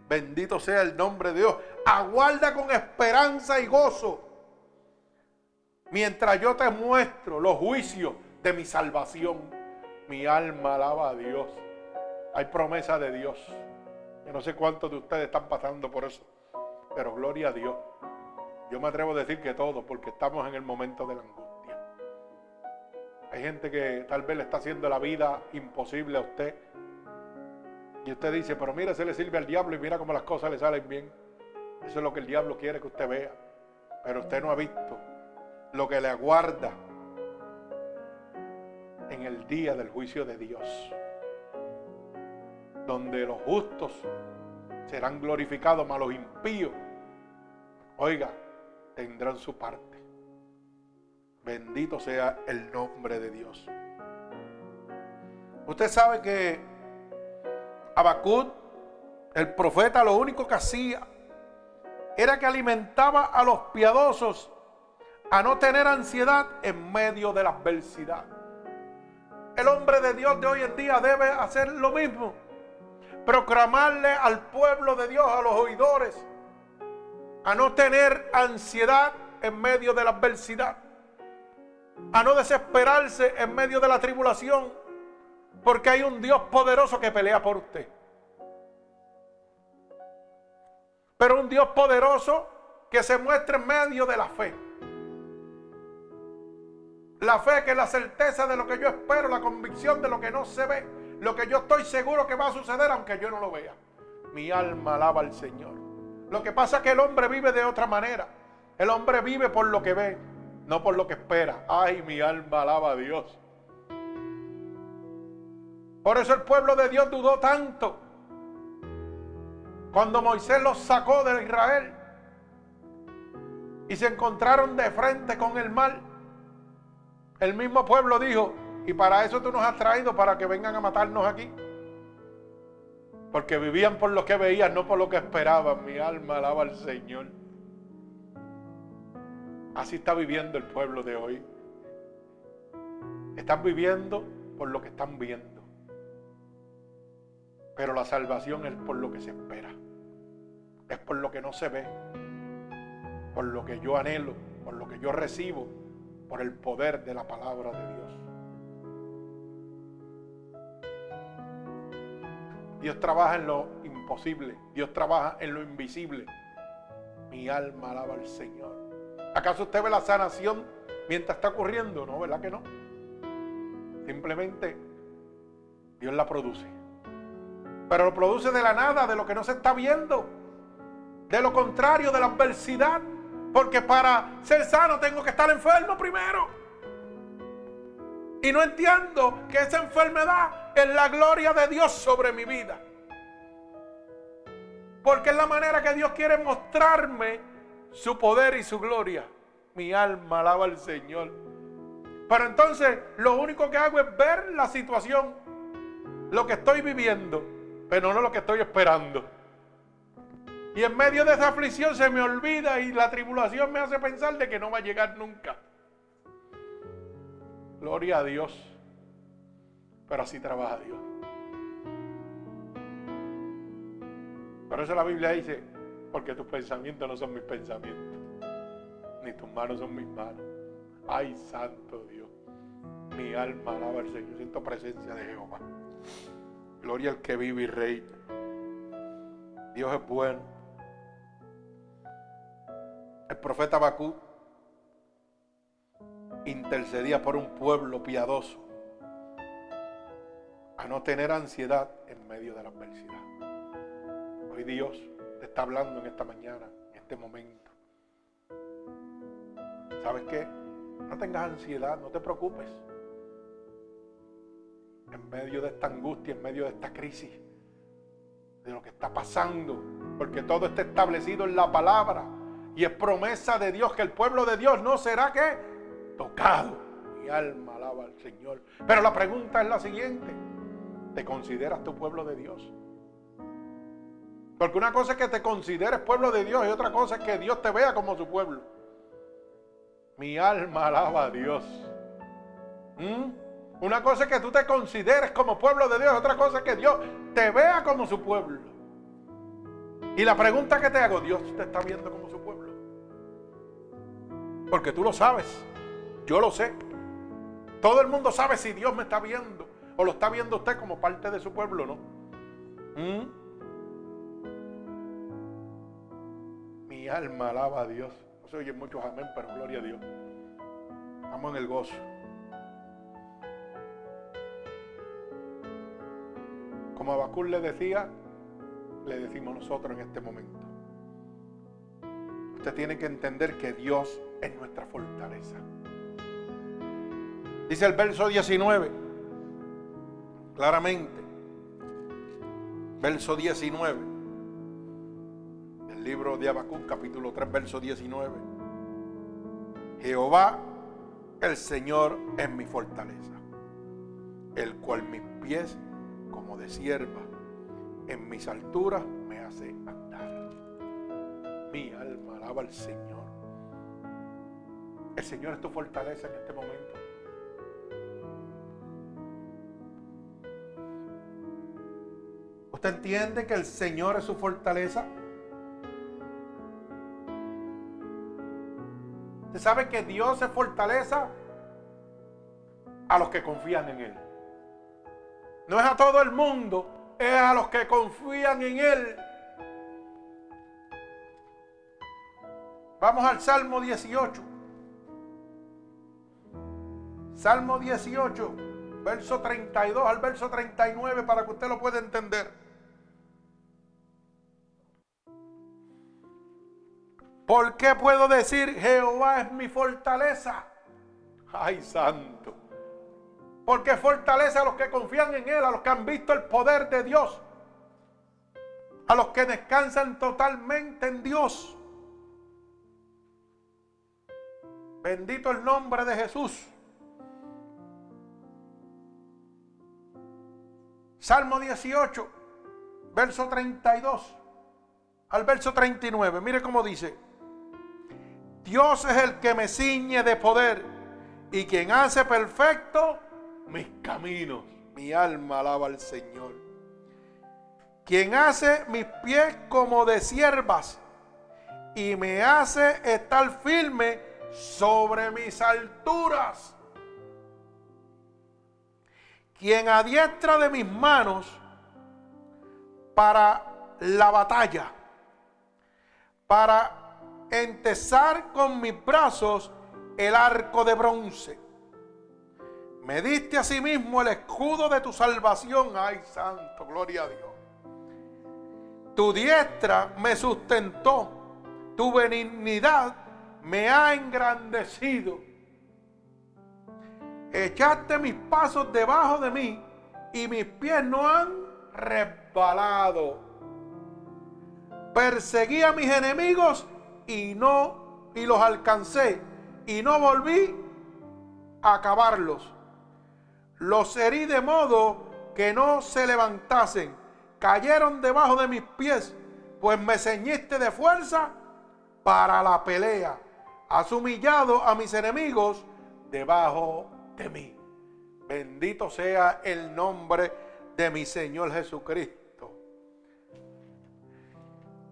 Bendito sea el nombre de Dios. Aguarda con esperanza y gozo. Mientras yo te muestro los juicios de mi salvación. Mi alma alaba a Dios. Hay promesa de Dios. Yo no sé cuántos de ustedes están pasando por eso, pero gloria a Dios. Yo me atrevo a decir que todos, porque estamos en el momento de la angustia. Hay gente que tal vez le está haciendo la vida imposible a usted. Y usted dice, pero mira, se le sirve al diablo y mira cómo las cosas le salen bien. Eso es lo que el diablo quiere que usted vea. Pero usted no ha visto lo que le aguarda en el día del juicio de Dios. Donde los justos serán glorificados, mas los impíos, oiga, tendrán su parte. Bendito sea el nombre de Dios. Usted sabe que Abacut, el profeta, lo único que hacía era que alimentaba a los piadosos a no tener ansiedad en medio de la adversidad. El hombre de Dios de hoy en día debe hacer lo mismo. Proclamarle al pueblo de Dios, a los oidores, a no tener ansiedad en medio de la adversidad, a no desesperarse en medio de la tribulación, porque hay un Dios poderoso que pelea por usted. Pero un Dios poderoso que se muestra en medio de la fe. La fe que es la certeza de lo que yo espero, la convicción de lo que no se ve, lo que yo estoy seguro que va a suceder aunque yo no lo vea. Mi alma alaba al Señor. Lo que pasa es que el hombre vive de otra manera. El hombre vive por lo que ve, no por lo que espera. Ay, mi alma alaba a Dios. Por eso el pueblo de Dios dudó tanto. Cuando Moisés los sacó de Israel y se encontraron de frente con el mal, el mismo pueblo dijo, y para eso tú nos has traído, para que vengan a matarnos aquí. Porque vivían por lo que veían, no por lo que esperaban. Mi alma alaba al Señor. Así está viviendo el pueblo de hoy. Están viviendo por lo que están viendo. Pero la salvación es por lo que se espera. Es por lo que no se ve. Por lo que yo anhelo. Por lo que yo recibo por el poder de la palabra de Dios. Dios trabaja en lo imposible, Dios trabaja en lo invisible. Mi alma alaba al Señor. ¿Acaso usted ve la sanación mientras está ocurriendo? No, ¿verdad que no? Simplemente Dios la produce. Pero lo produce de la nada, de lo que no se está viendo. De lo contrario, de la adversidad. Porque para ser sano tengo que estar enfermo primero. Y no entiendo que esa enfermedad es la gloria de Dios sobre mi vida. Porque es la manera que Dios quiere mostrarme su poder y su gloria. Mi alma alaba al Señor. Pero entonces lo único que hago es ver la situación, lo que estoy viviendo, pero no lo que estoy esperando. Y en medio de esa aflicción se me olvida y la tribulación me hace pensar de que no va a llegar nunca. Gloria a Dios. Pero así trabaja Dios. Por eso la Biblia dice, porque tus pensamientos no son mis pensamientos, ni tus manos son mis manos. Ay, santo Dios. Mi alma alaba al Señor. Siento presencia de Jehová. Gloria al que vive y reina. Dios es bueno el profeta Bakú intercedía por un pueblo piadoso a no tener ansiedad en medio de la adversidad. Hoy Dios te está hablando en esta mañana, en este momento. ¿Sabes qué? No tengas ansiedad, no te preocupes. En medio de esta angustia, en medio de esta crisis, de lo que está pasando, porque todo está establecido en la palabra. Y es promesa de Dios que el pueblo de Dios no será que tocado. Mi alma alaba al Señor. Pero la pregunta es la siguiente. ¿Te consideras tu pueblo de Dios? Porque una cosa es que te consideres pueblo de Dios y otra cosa es que Dios te vea como su pueblo. Mi alma alaba a Dios. ¿Mm? Una cosa es que tú te consideres como pueblo de Dios, otra cosa es que Dios te vea como su pueblo. Y la pregunta que te hago, Dios te está viendo como su pueblo. Porque tú lo sabes, yo lo sé. Todo el mundo sabe si Dios me está viendo o lo está viendo usted como parte de su pueblo, o ¿no? ¿Mm? Mi alma alaba a Dios. No se oyen muchos amén, pero gloria a Dios. Estamos en el gozo. Como Abacul le decía, le decimos nosotros en este momento. Usted tiene que entender que Dios es nuestra fortaleza. Dice el verso 19, claramente, verso 19, del libro de Habacuc, capítulo 3, verso 19. Jehová, el Señor, es mi fortaleza, el cual mis pies como de sierva en mis alturas me hace andar. Mi alma alaba al Señor. El Señor es tu fortaleza en este momento. ¿Usted entiende que el Señor es su fortaleza? ¿Usted sabe que Dios es fortaleza a los que confían en Él? No es a todo el mundo, es a los que confían en Él. Vamos al Salmo 18. Salmo 18, verso 32 al verso 39 para que usted lo pueda entender. ¿Por qué puedo decir Jehová es mi fortaleza? Ay, santo. Porque fortalece a los que confían en Él, a los que han visto el poder de Dios, a los que descansan totalmente en Dios. Bendito el nombre de Jesús. Salmo 18, verso 32 al verso 39. Mire cómo dice. Dios es el que me ciñe de poder y quien hace perfecto mis caminos. Mi alma alaba al Señor. Quien hace mis pies como de siervas y me hace estar firme sobre mis alturas. Quien adiestra de mis manos para la batalla, para entesar con mis brazos el arco de bronce me diste a sí mismo el escudo de tu salvación. Ay, santo, gloria a Dios. Tu diestra me sustentó. Tu benignidad me ha engrandecido. Echaste mis pasos debajo de mí y mis pies no han resbalado. Perseguí a mis enemigos y no y los alcancé y no volví a acabarlos los herí de modo que no se levantasen. Cayeron debajo de mis pies, pues me ceñiste de fuerza para la pelea. Has humillado a mis enemigos debajo de mí. Bendito sea el nombre de mi Señor Jesucristo.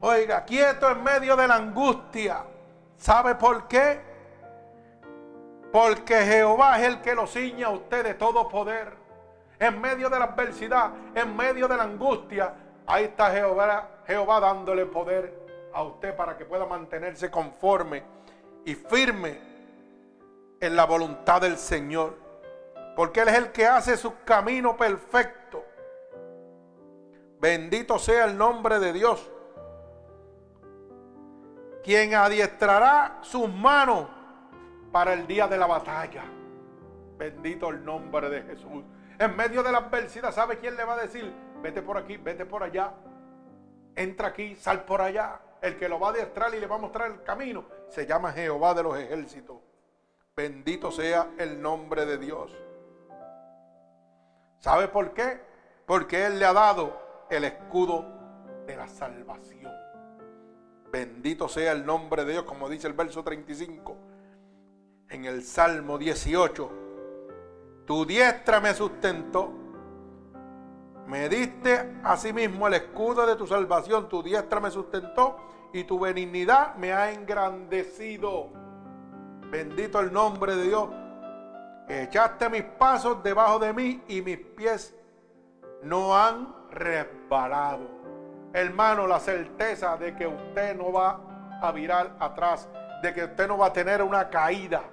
Oiga, quieto en medio de la angustia. ¿Sabe por qué? Porque Jehová es el que lo ciña a usted de todo poder. En medio de la adversidad, en medio de la angustia, ahí está Jehová, Jehová dándole poder a usted para que pueda mantenerse conforme y firme en la voluntad del Señor. Porque Él es el que hace su camino perfecto. Bendito sea el nombre de Dios. Quien adiestrará sus manos para el día de la batalla. Bendito el nombre de Jesús. En medio de la adversidad, ¿sabe quién le va a decir? Vete por aquí, vete por allá. Entra aquí, sal por allá. El que lo va a adiestrar y le va a mostrar el camino se llama Jehová de los ejércitos. Bendito sea el nombre de Dios. ¿Sabe por qué? Porque Él le ha dado el escudo de la salvación. Bendito sea el nombre de Dios, como dice el verso 35 en el Salmo 18, tu diestra me sustentó, me diste asimismo el escudo de tu salvación, tu diestra me sustentó y tu benignidad me ha engrandecido. Bendito el nombre de Dios. Echaste mis pasos debajo de mí y mis pies no han resbalado. Hermano, la certeza de que usted no va a virar atrás, de que usted no va a tener una caída,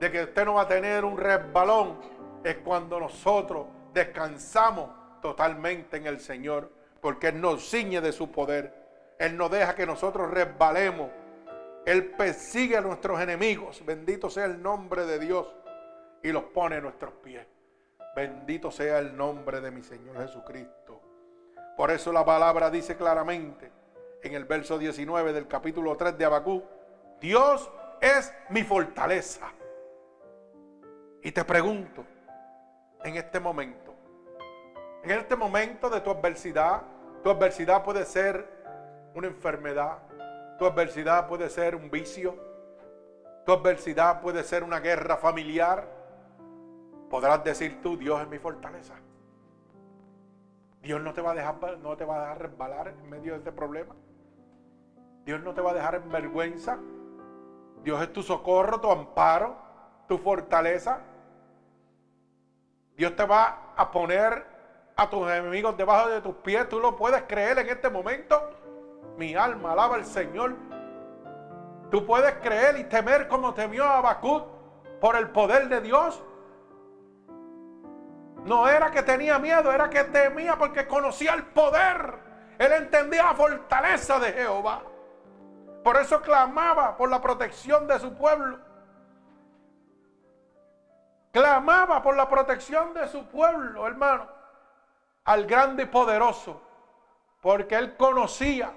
de que usted no va a tener un resbalón, es cuando nosotros descansamos totalmente en el Señor, porque Él nos ciñe de su poder. Él no deja que nosotros resbalemos. Él persigue a nuestros enemigos. Bendito sea el nombre de Dios. Y los pone a nuestros pies. Bendito sea el nombre de mi Señor Jesucristo. Por eso la palabra dice claramente en el verso 19 del capítulo 3 de Abacú, Dios es mi fortaleza. Y te pregunto, en este momento, en este momento de tu adversidad, tu adversidad puede ser una enfermedad, tu adversidad puede ser un vicio, tu adversidad puede ser una guerra familiar. Podrás decir tú, Dios es mi fortaleza. Dios no te va a dejar, no te va a dejar resbalar en medio de este problema. Dios no te va a dejar en vergüenza. Dios es tu socorro, tu amparo, tu fortaleza. Dios te va a poner a tus enemigos debajo de tus pies. Tú lo puedes creer en este momento. Mi alma alaba al Señor. Tú puedes creer y temer como temió Habacuc por el poder de Dios. No era que tenía miedo, era que temía porque conocía el poder. Él entendía la fortaleza de Jehová. Por eso clamaba por la protección de su pueblo. Clamaba por la protección de su pueblo, hermano, al grande y poderoso. Porque él conocía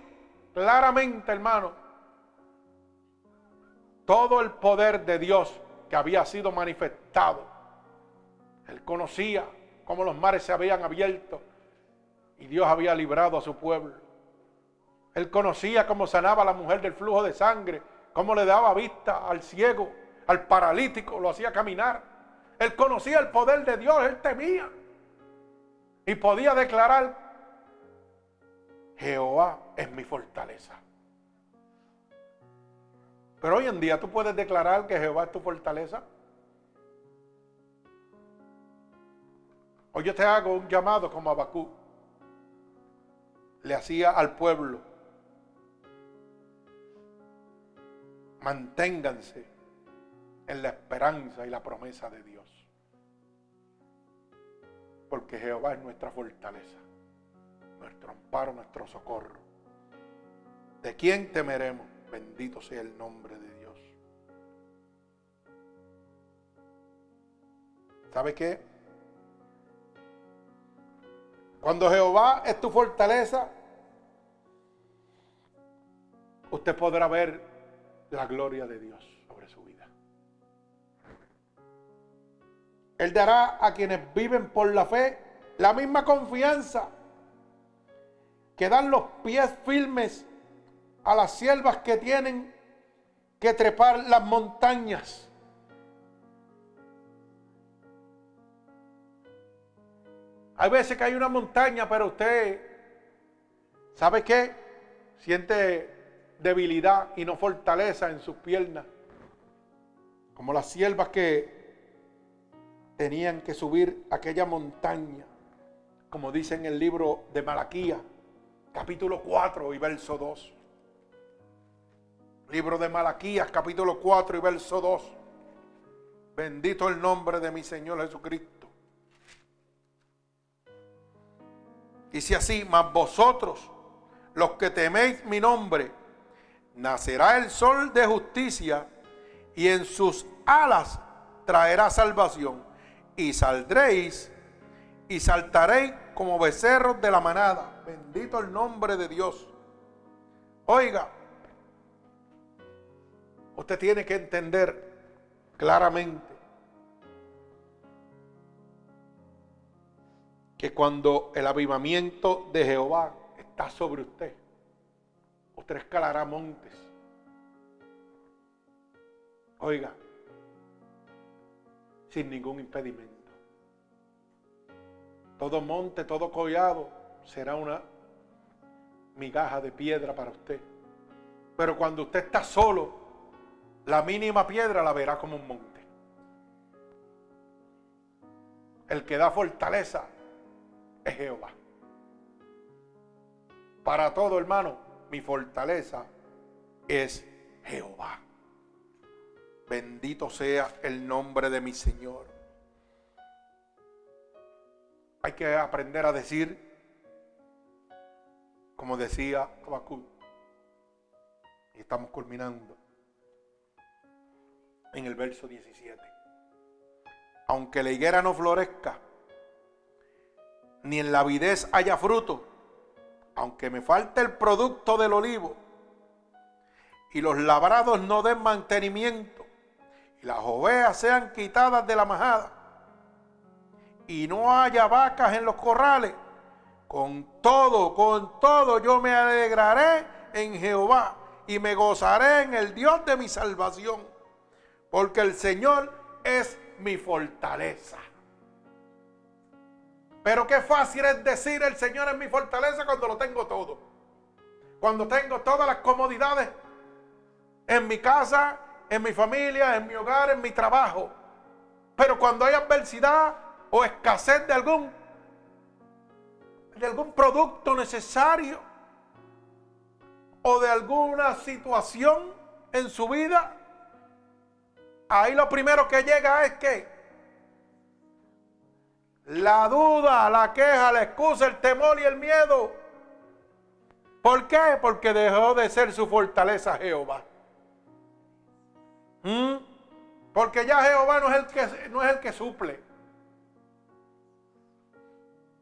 claramente, hermano, todo el poder de Dios que había sido manifestado. Él conocía cómo los mares se habían abierto y Dios había librado a su pueblo. Él conocía cómo sanaba a la mujer del flujo de sangre, cómo le daba vista al ciego, al paralítico, lo hacía caminar. Él conocía el poder de Dios, él temía. Y podía declarar, Jehová es mi fortaleza. Pero hoy en día tú puedes declarar que Jehová es tu fortaleza. Hoy yo te hago un llamado como Abacú. Le hacía al pueblo. Manténganse en la esperanza y la promesa de Dios. Porque Jehová es nuestra fortaleza, nuestro amparo, nuestro socorro. ¿De quién temeremos? Bendito sea el nombre de Dios. ¿Sabe qué? Cuando Jehová es tu fortaleza, usted podrá ver la gloria de Dios Él dará a quienes viven por la fe la misma confianza que dan los pies firmes a las siervas que tienen que trepar las montañas. Hay veces que hay una montaña, pero usted, ¿sabe qué? Siente debilidad y no fortaleza en sus piernas. Como las siervas que tenían que subir aquella montaña, como dice en el libro de Malaquía, capítulo 4 y verso 2. Libro de Malaquías, capítulo 4 y verso 2. Bendito el nombre de mi Señor Jesucristo. Dice así, mas vosotros, los que teméis mi nombre, nacerá el sol de justicia y en sus alas traerá salvación. Y saldréis y saltaréis como becerros de la manada. Bendito el nombre de Dios. Oiga, usted tiene que entender claramente que cuando el avivamiento de Jehová está sobre usted, usted escalará montes. Oiga, sin ningún impedimento. Todo monte, todo collado será una migaja de piedra para usted. Pero cuando usted está solo, la mínima piedra la verá como un monte. El que da fortaleza Jehová. Para todo, hermano, mi fortaleza es Jehová. Bendito sea el nombre de mi Señor. Hay que aprender a decir, como decía Habacuc, y estamos culminando en el verso 17. Aunque la higuera no florezca, ni en la avidez haya fruto, aunque me falte el producto del olivo, y los labrados no den mantenimiento, y las ovejas sean quitadas de la majada, y no haya vacas en los corrales, con todo, con todo yo me alegraré en Jehová y me gozaré en el Dios de mi salvación, porque el Señor es mi fortaleza. Pero qué fácil es decir el Señor es mi fortaleza cuando lo tengo todo. Cuando tengo todas las comodidades en mi casa, en mi familia, en mi hogar, en mi trabajo. Pero cuando hay adversidad o escasez de algún de algún producto necesario o de alguna situación en su vida, ahí lo primero que llega es que la duda, la queja, la excusa, el temor y el miedo. ¿Por qué? Porque dejó de ser su fortaleza Jehová. ¿Mm? Porque ya Jehová no es, el que, no es el que suple.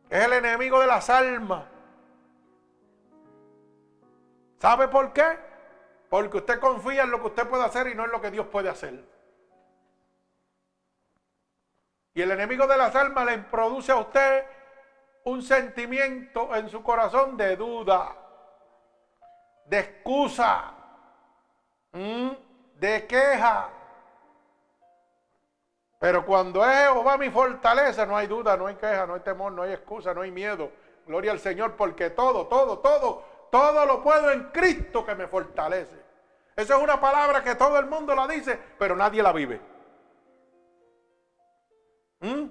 Es el enemigo de las almas. ¿Sabe por qué? Porque usted confía en lo que usted puede hacer y no en lo que Dios puede hacer. Y el enemigo de las almas le produce a usted un sentimiento en su corazón de duda, de excusa, de queja. Pero cuando es Jehová mi fortaleza, no hay duda, no hay queja, no hay temor, no hay excusa, no hay miedo. Gloria al Señor, porque todo, todo, todo, todo lo puedo en Cristo que me fortalece. Esa es una palabra que todo el mundo la dice, pero nadie la vive. ¿Mm?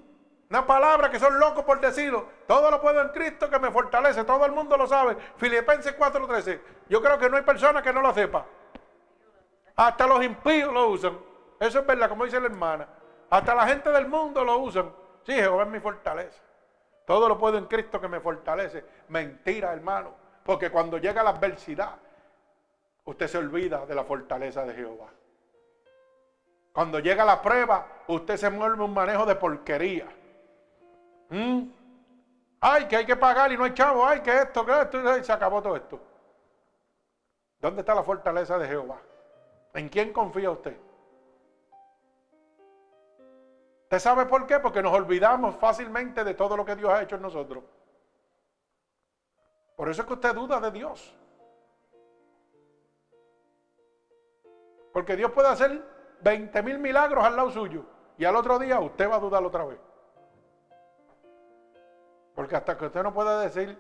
Una palabra que son locos por decirlo. Todo lo puedo en Cristo que me fortalece. Todo el mundo lo sabe. Filipenses 4:13. Yo creo que no hay persona que no lo sepa. Hasta los impíos lo usan. Eso es verdad, como dice la hermana. Hasta la gente del mundo lo usan. Sí, Jehová es mi fortaleza. Todo lo puedo en Cristo que me fortalece. Mentira, hermano. Porque cuando llega la adversidad, usted se olvida de la fortaleza de Jehová. Cuando llega la prueba, usted se mueve un manejo de porquería. ¿Mm? Ay, que hay que pagar y no hay chavo. Ay, que esto, que esto. Y se acabó todo esto. ¿Dónde está la fortaleza de Jehová? ¿En quién confía usted? ¿Usted sabe por qué? Porque nos olvidamos fácilmente de todo lo que Dios ha hecho en nosotros. Por eso es que usted duda de Dios. Porque Dios puede hacer 20 mil milagros al lado suyo. Y al otro día usted va a dudar otra vez. Porque hasta que usted no pueda decir,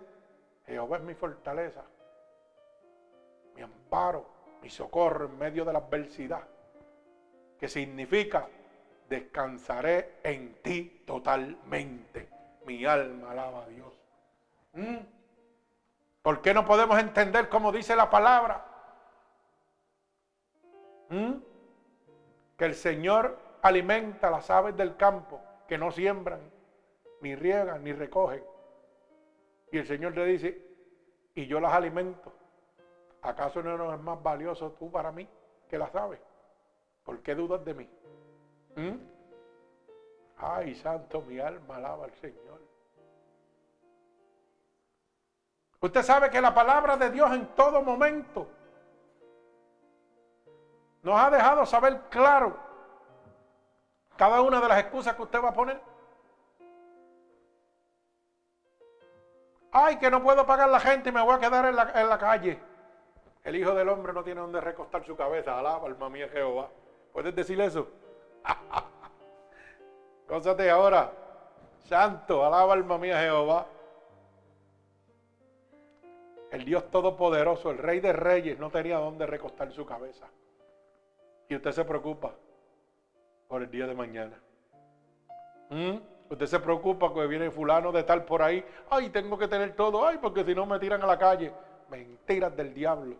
Jehová es mi fortaleza, mi amparo, mi socorro en medio de la adversidad, que significa descansaré en ti totalmente. Mi alma alaba a Dios. ¿Mm? ¿Por qué no podemos entender como dice la palabra? ¿Mm? que el Señor alimenta las aves del campo que no siembran, ni riegan, ni recogen. Y el Señor le dice, y yo las alimento. ¿Acaso no es más valioso tú para mí que las aves? ¿Por qué dudas de mí? ¿Mm? Ay, santo, mi alma alaba al Señor. Usted sabe que la palabra de Dios en todo momento nos ha dejado saber claro cada una de las excusas que usted va a poner. Ay, que no puedo pagar la gente y me voy a quedar en la, calle. El Hijo del Hombre no tiene donde recostar su cabeza. Alaba, alma mía, Jehová. ¿Puedes decir eso? Cósate ahora. Santo, alaba, alma mía, Jehová. El Dios Todopoderoso, el Rey de Reyes, no tenía donde recostar su cabeza. Y usted se preocupa por el día de mañana. ¿Mm? Usted se preocupa que viene fulano de tal por ahí. Ay, tengo que tener todo. Ay, porque si no me tiran a la calle. Mentiras del diablo.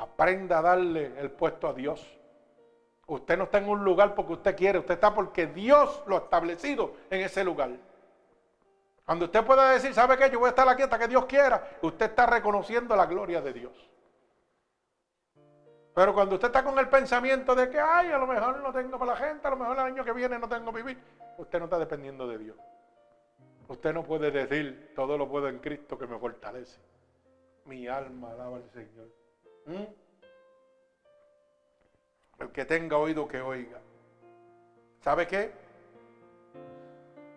Aprenda a darle el puesto a Dios. Usted no está en un lugar porque usted quiere, usted está porque Dios lo ha establecido en ese lugar. Cuando usted pueda decir, ¿sabe qué? Yo voy a estar aquí hasta que Dios quiera, usted está reconociendo la gloria de Dios. Pero cuando usted está con el pensamiento de que, ay, a lo mejor no tengo para la gente, a lo mejor el año que viene no tengo vivir, usted no está dependiendo de Dios. Usted no puede decir, todo lo puedo en Cristo que me fortalece. Mi alma alaba al Señor. ¿Mm? El que tenga oído que oiga. ¿Sabe qué?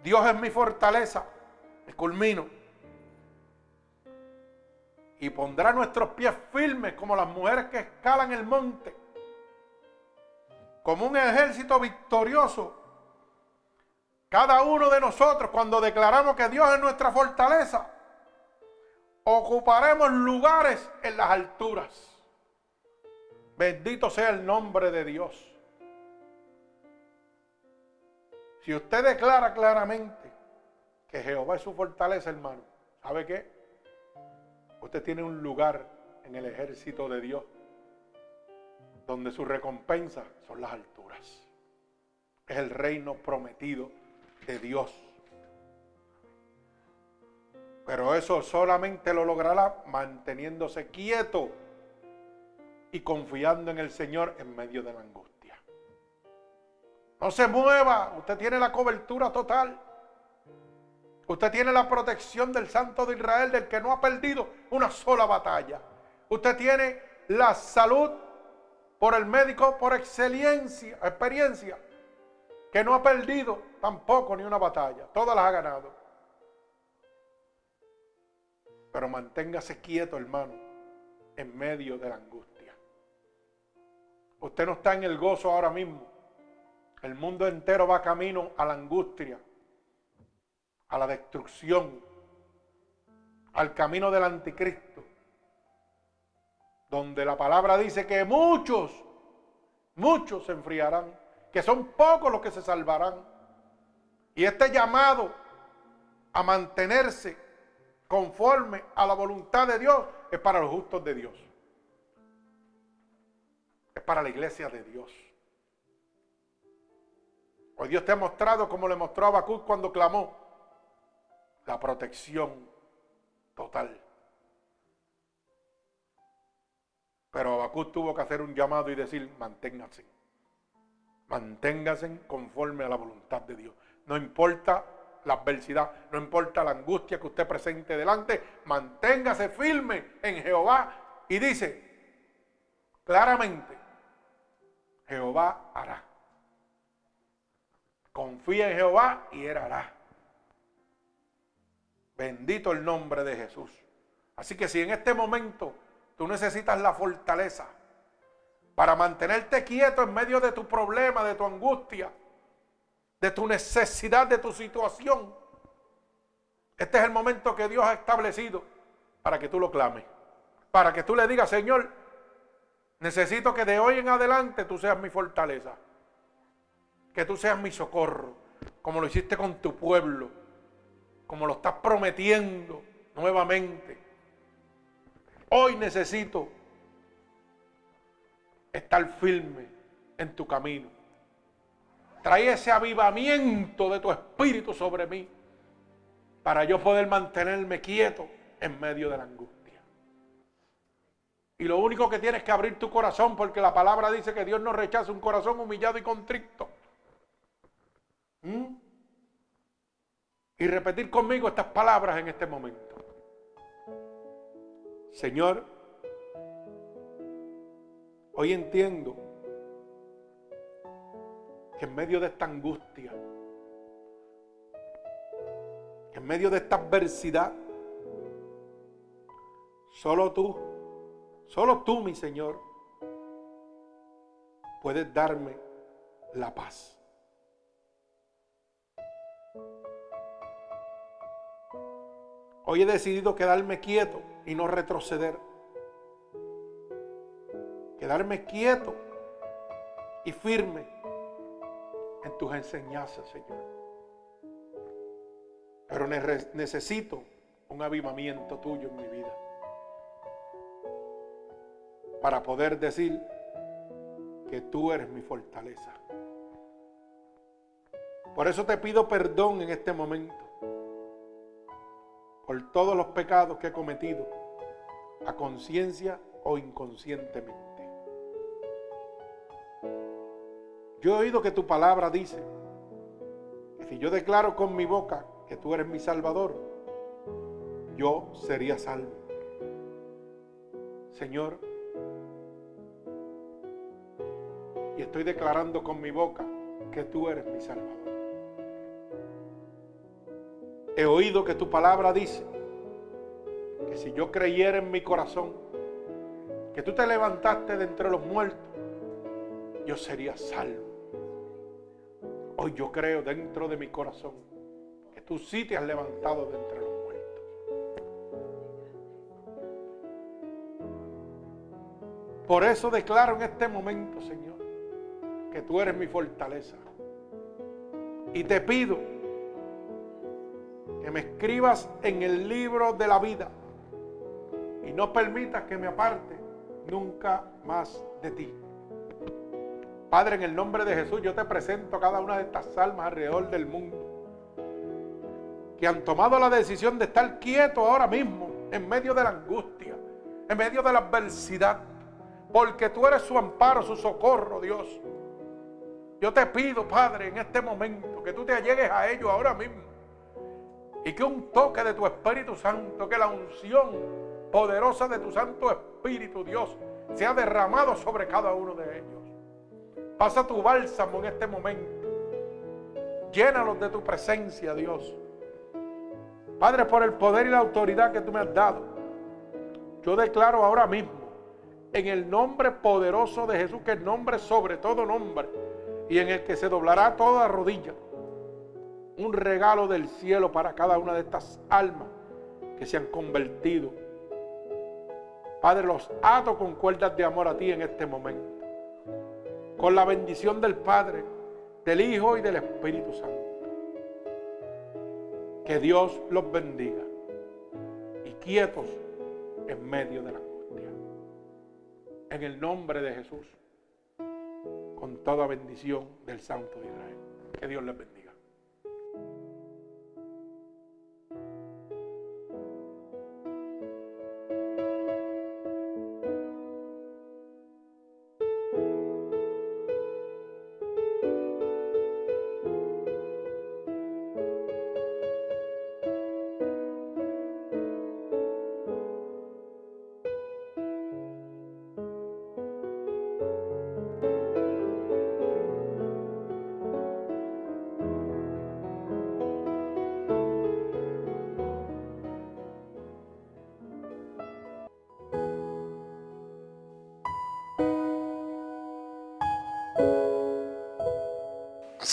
Dios es mi fortaleza. Me culmino. Y pondrá nuestros pies firmes como las mujeres que escalan el monte. Como un ejército victorioso. Cada uno de nosotros, cuando declaramos que Dios es nuestra fortaleza, ocuparemos lugares en las alturas. Bendito sea el nombre de Dios. Si usted declara claramente que Jehová es su fortaleza, hermano, ¿sabe qué? Usted tiene un lugar en el ejército de Dios donde su recompensa son las alturas. Es el reino prometido de Dios. Pero eso solamente lo logrará manteniéndose quieto y confiando en el Señor en medio de la angustia. No se mueva, usted tiene la cobertura total. Usted tiene la protección del Santo de Israel, del que no ha perdido una sola batalla. Usted tiene la salud por el médico por excelencia, experiencia, que no ha perdido tampoco ni una batalla. Todas las ha ganado. Pero manténgase quieto, hermano, en medio de la angustia. Usted no está en el gozo ahora mismo. El mundo entero va camino a la angustia, a la destrucción, al camino del anticristo, donde la palabra dice que muchos, muchos se enfriarán, que son pocos los que se salvarán. Y este llamado a mantenerse conforme a la voluntad de Dios es para los justos de Dios para la iglesia de Dios. Hoy Dios te ha mostrado, como le mostró a cuando clamó, la protección total. Pero Habacuc tuvo que hacer un llamado y decir, manténganse. Manténganse conforme a la voluntad de Dios. No importa la adversidad, no importa la angustia que usted presente delante, manténgase firme en Jehová. Y dice claramente, Jehová hará. Confía en Jehová y Él hará. Bendito el nombre de Jesús. Así que si en este momento tú necesitas la fortaleza para mantenerte quieto en medio de tu problema, de tu angustia, de tu necesidad, de tu situación, este es el momento que Dios ha establecido para que tú lo clames. Para que tú le digas, Señor, Necesito que de hoy en adelante tú seas mi fortaleza. Que tú seas mi socorro. Como lo hiciste con tu pueblo. Como lo estás prometiendo nuevamente. Hoy necesito estar firme en tu camino. Trae ese avivamiento de tu espíritu sobre mí para yo poder mantenerme quieto en medio de la angustia. Y lo único que tienes que abrir tu corazón porque la palabra dice que Dios no rechaza un corazón humillado y contrito. ¿Mm? Y repetir conmigo estas palabras en este momento. Señor, hoy entiendo que en medio de esta angustia, en medio de esta adversidad, solo tú Solo tú, mi Señor, puedes darme la paz. Hoy he decidido quedarme quieto y no retroceder. Quedarme quieto y firme en tus enseñanzas, Señor. Pero necesito un avivamiento tuyo en mi vida. Para poder decir que tú eres mi fortaleza. Por eso te pido perdón en este momento por todos los pecados que he cometido, a conciencia o inconscientemente. Yo he oído que tu palabra dice que si yo declaro con mi boca que tú eres mi Salvador, yo sería salvo. Señor, y estoy declarando con mi boca que tú eres mi Salvador. He oído que tu palabra dice que si yo creyera en mi corazón que tú te levantaste de entre los muertos, yo sería salvo. Hoy yo creo dentro de mi corazón que tú sí te has levantado de entre los muertos. Por eso declaro en este momento, Señor, que tú eres mi fortaleza. Y te pido que me escribas en el libro de la vida y no permitas que me aparte nunca más de ti. Padre, en el nombre de Jesús, yo te presento cada una de estas almas alrededor del mundo que han tomado la decisión de estar quietos ahora mismo en medio de la angustia, en medio de la adversidad, porque tú eres su amparo, su socorro, Dios. Yo te pido, Padre, en este momento, que tú te allegues a ellos ahora mismo y que un toque de tu Espíritu Santo, que la unción poderosa de tu Santo Espíritu, Dios, sea derramado sobre cada uno de ellos. Pasa tu bálsamo en este momento. Llénalos de tu presencia, Dios. Padre, por el poder y la autoridad que tú me has dado, yo declaro ahora mismo, en el nombre poderoso de Jesús, que es nombre sobre todo nombre, y en el que se doblará toda rodilla, un regalo del cielo para cada una de estas almas que se han convertido. Padre, los ato con cuerdas de amor a ti en este momento con la bendición del Padre, del Hijo y del Espíritu Santo. Que Dios los bendiga y quietos en medio de la angustia. En el nombre de Jesús, con toda bendición del Santo de Israel. Que Dios les bendiga.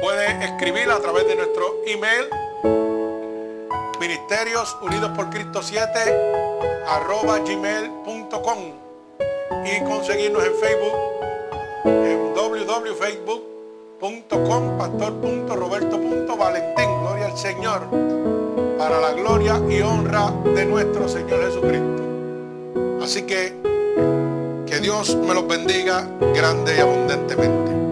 puede escribir a través de nuestro email ministerios unidos por Cristo 7 arroba y conseguirnos en Facebook en www.facebook.com pastor.roberto.valentín gloria al Señor para la gloria y honra de nuestro Señor Jesucristo. Así que que Dios me los bendiga grande y abundantemente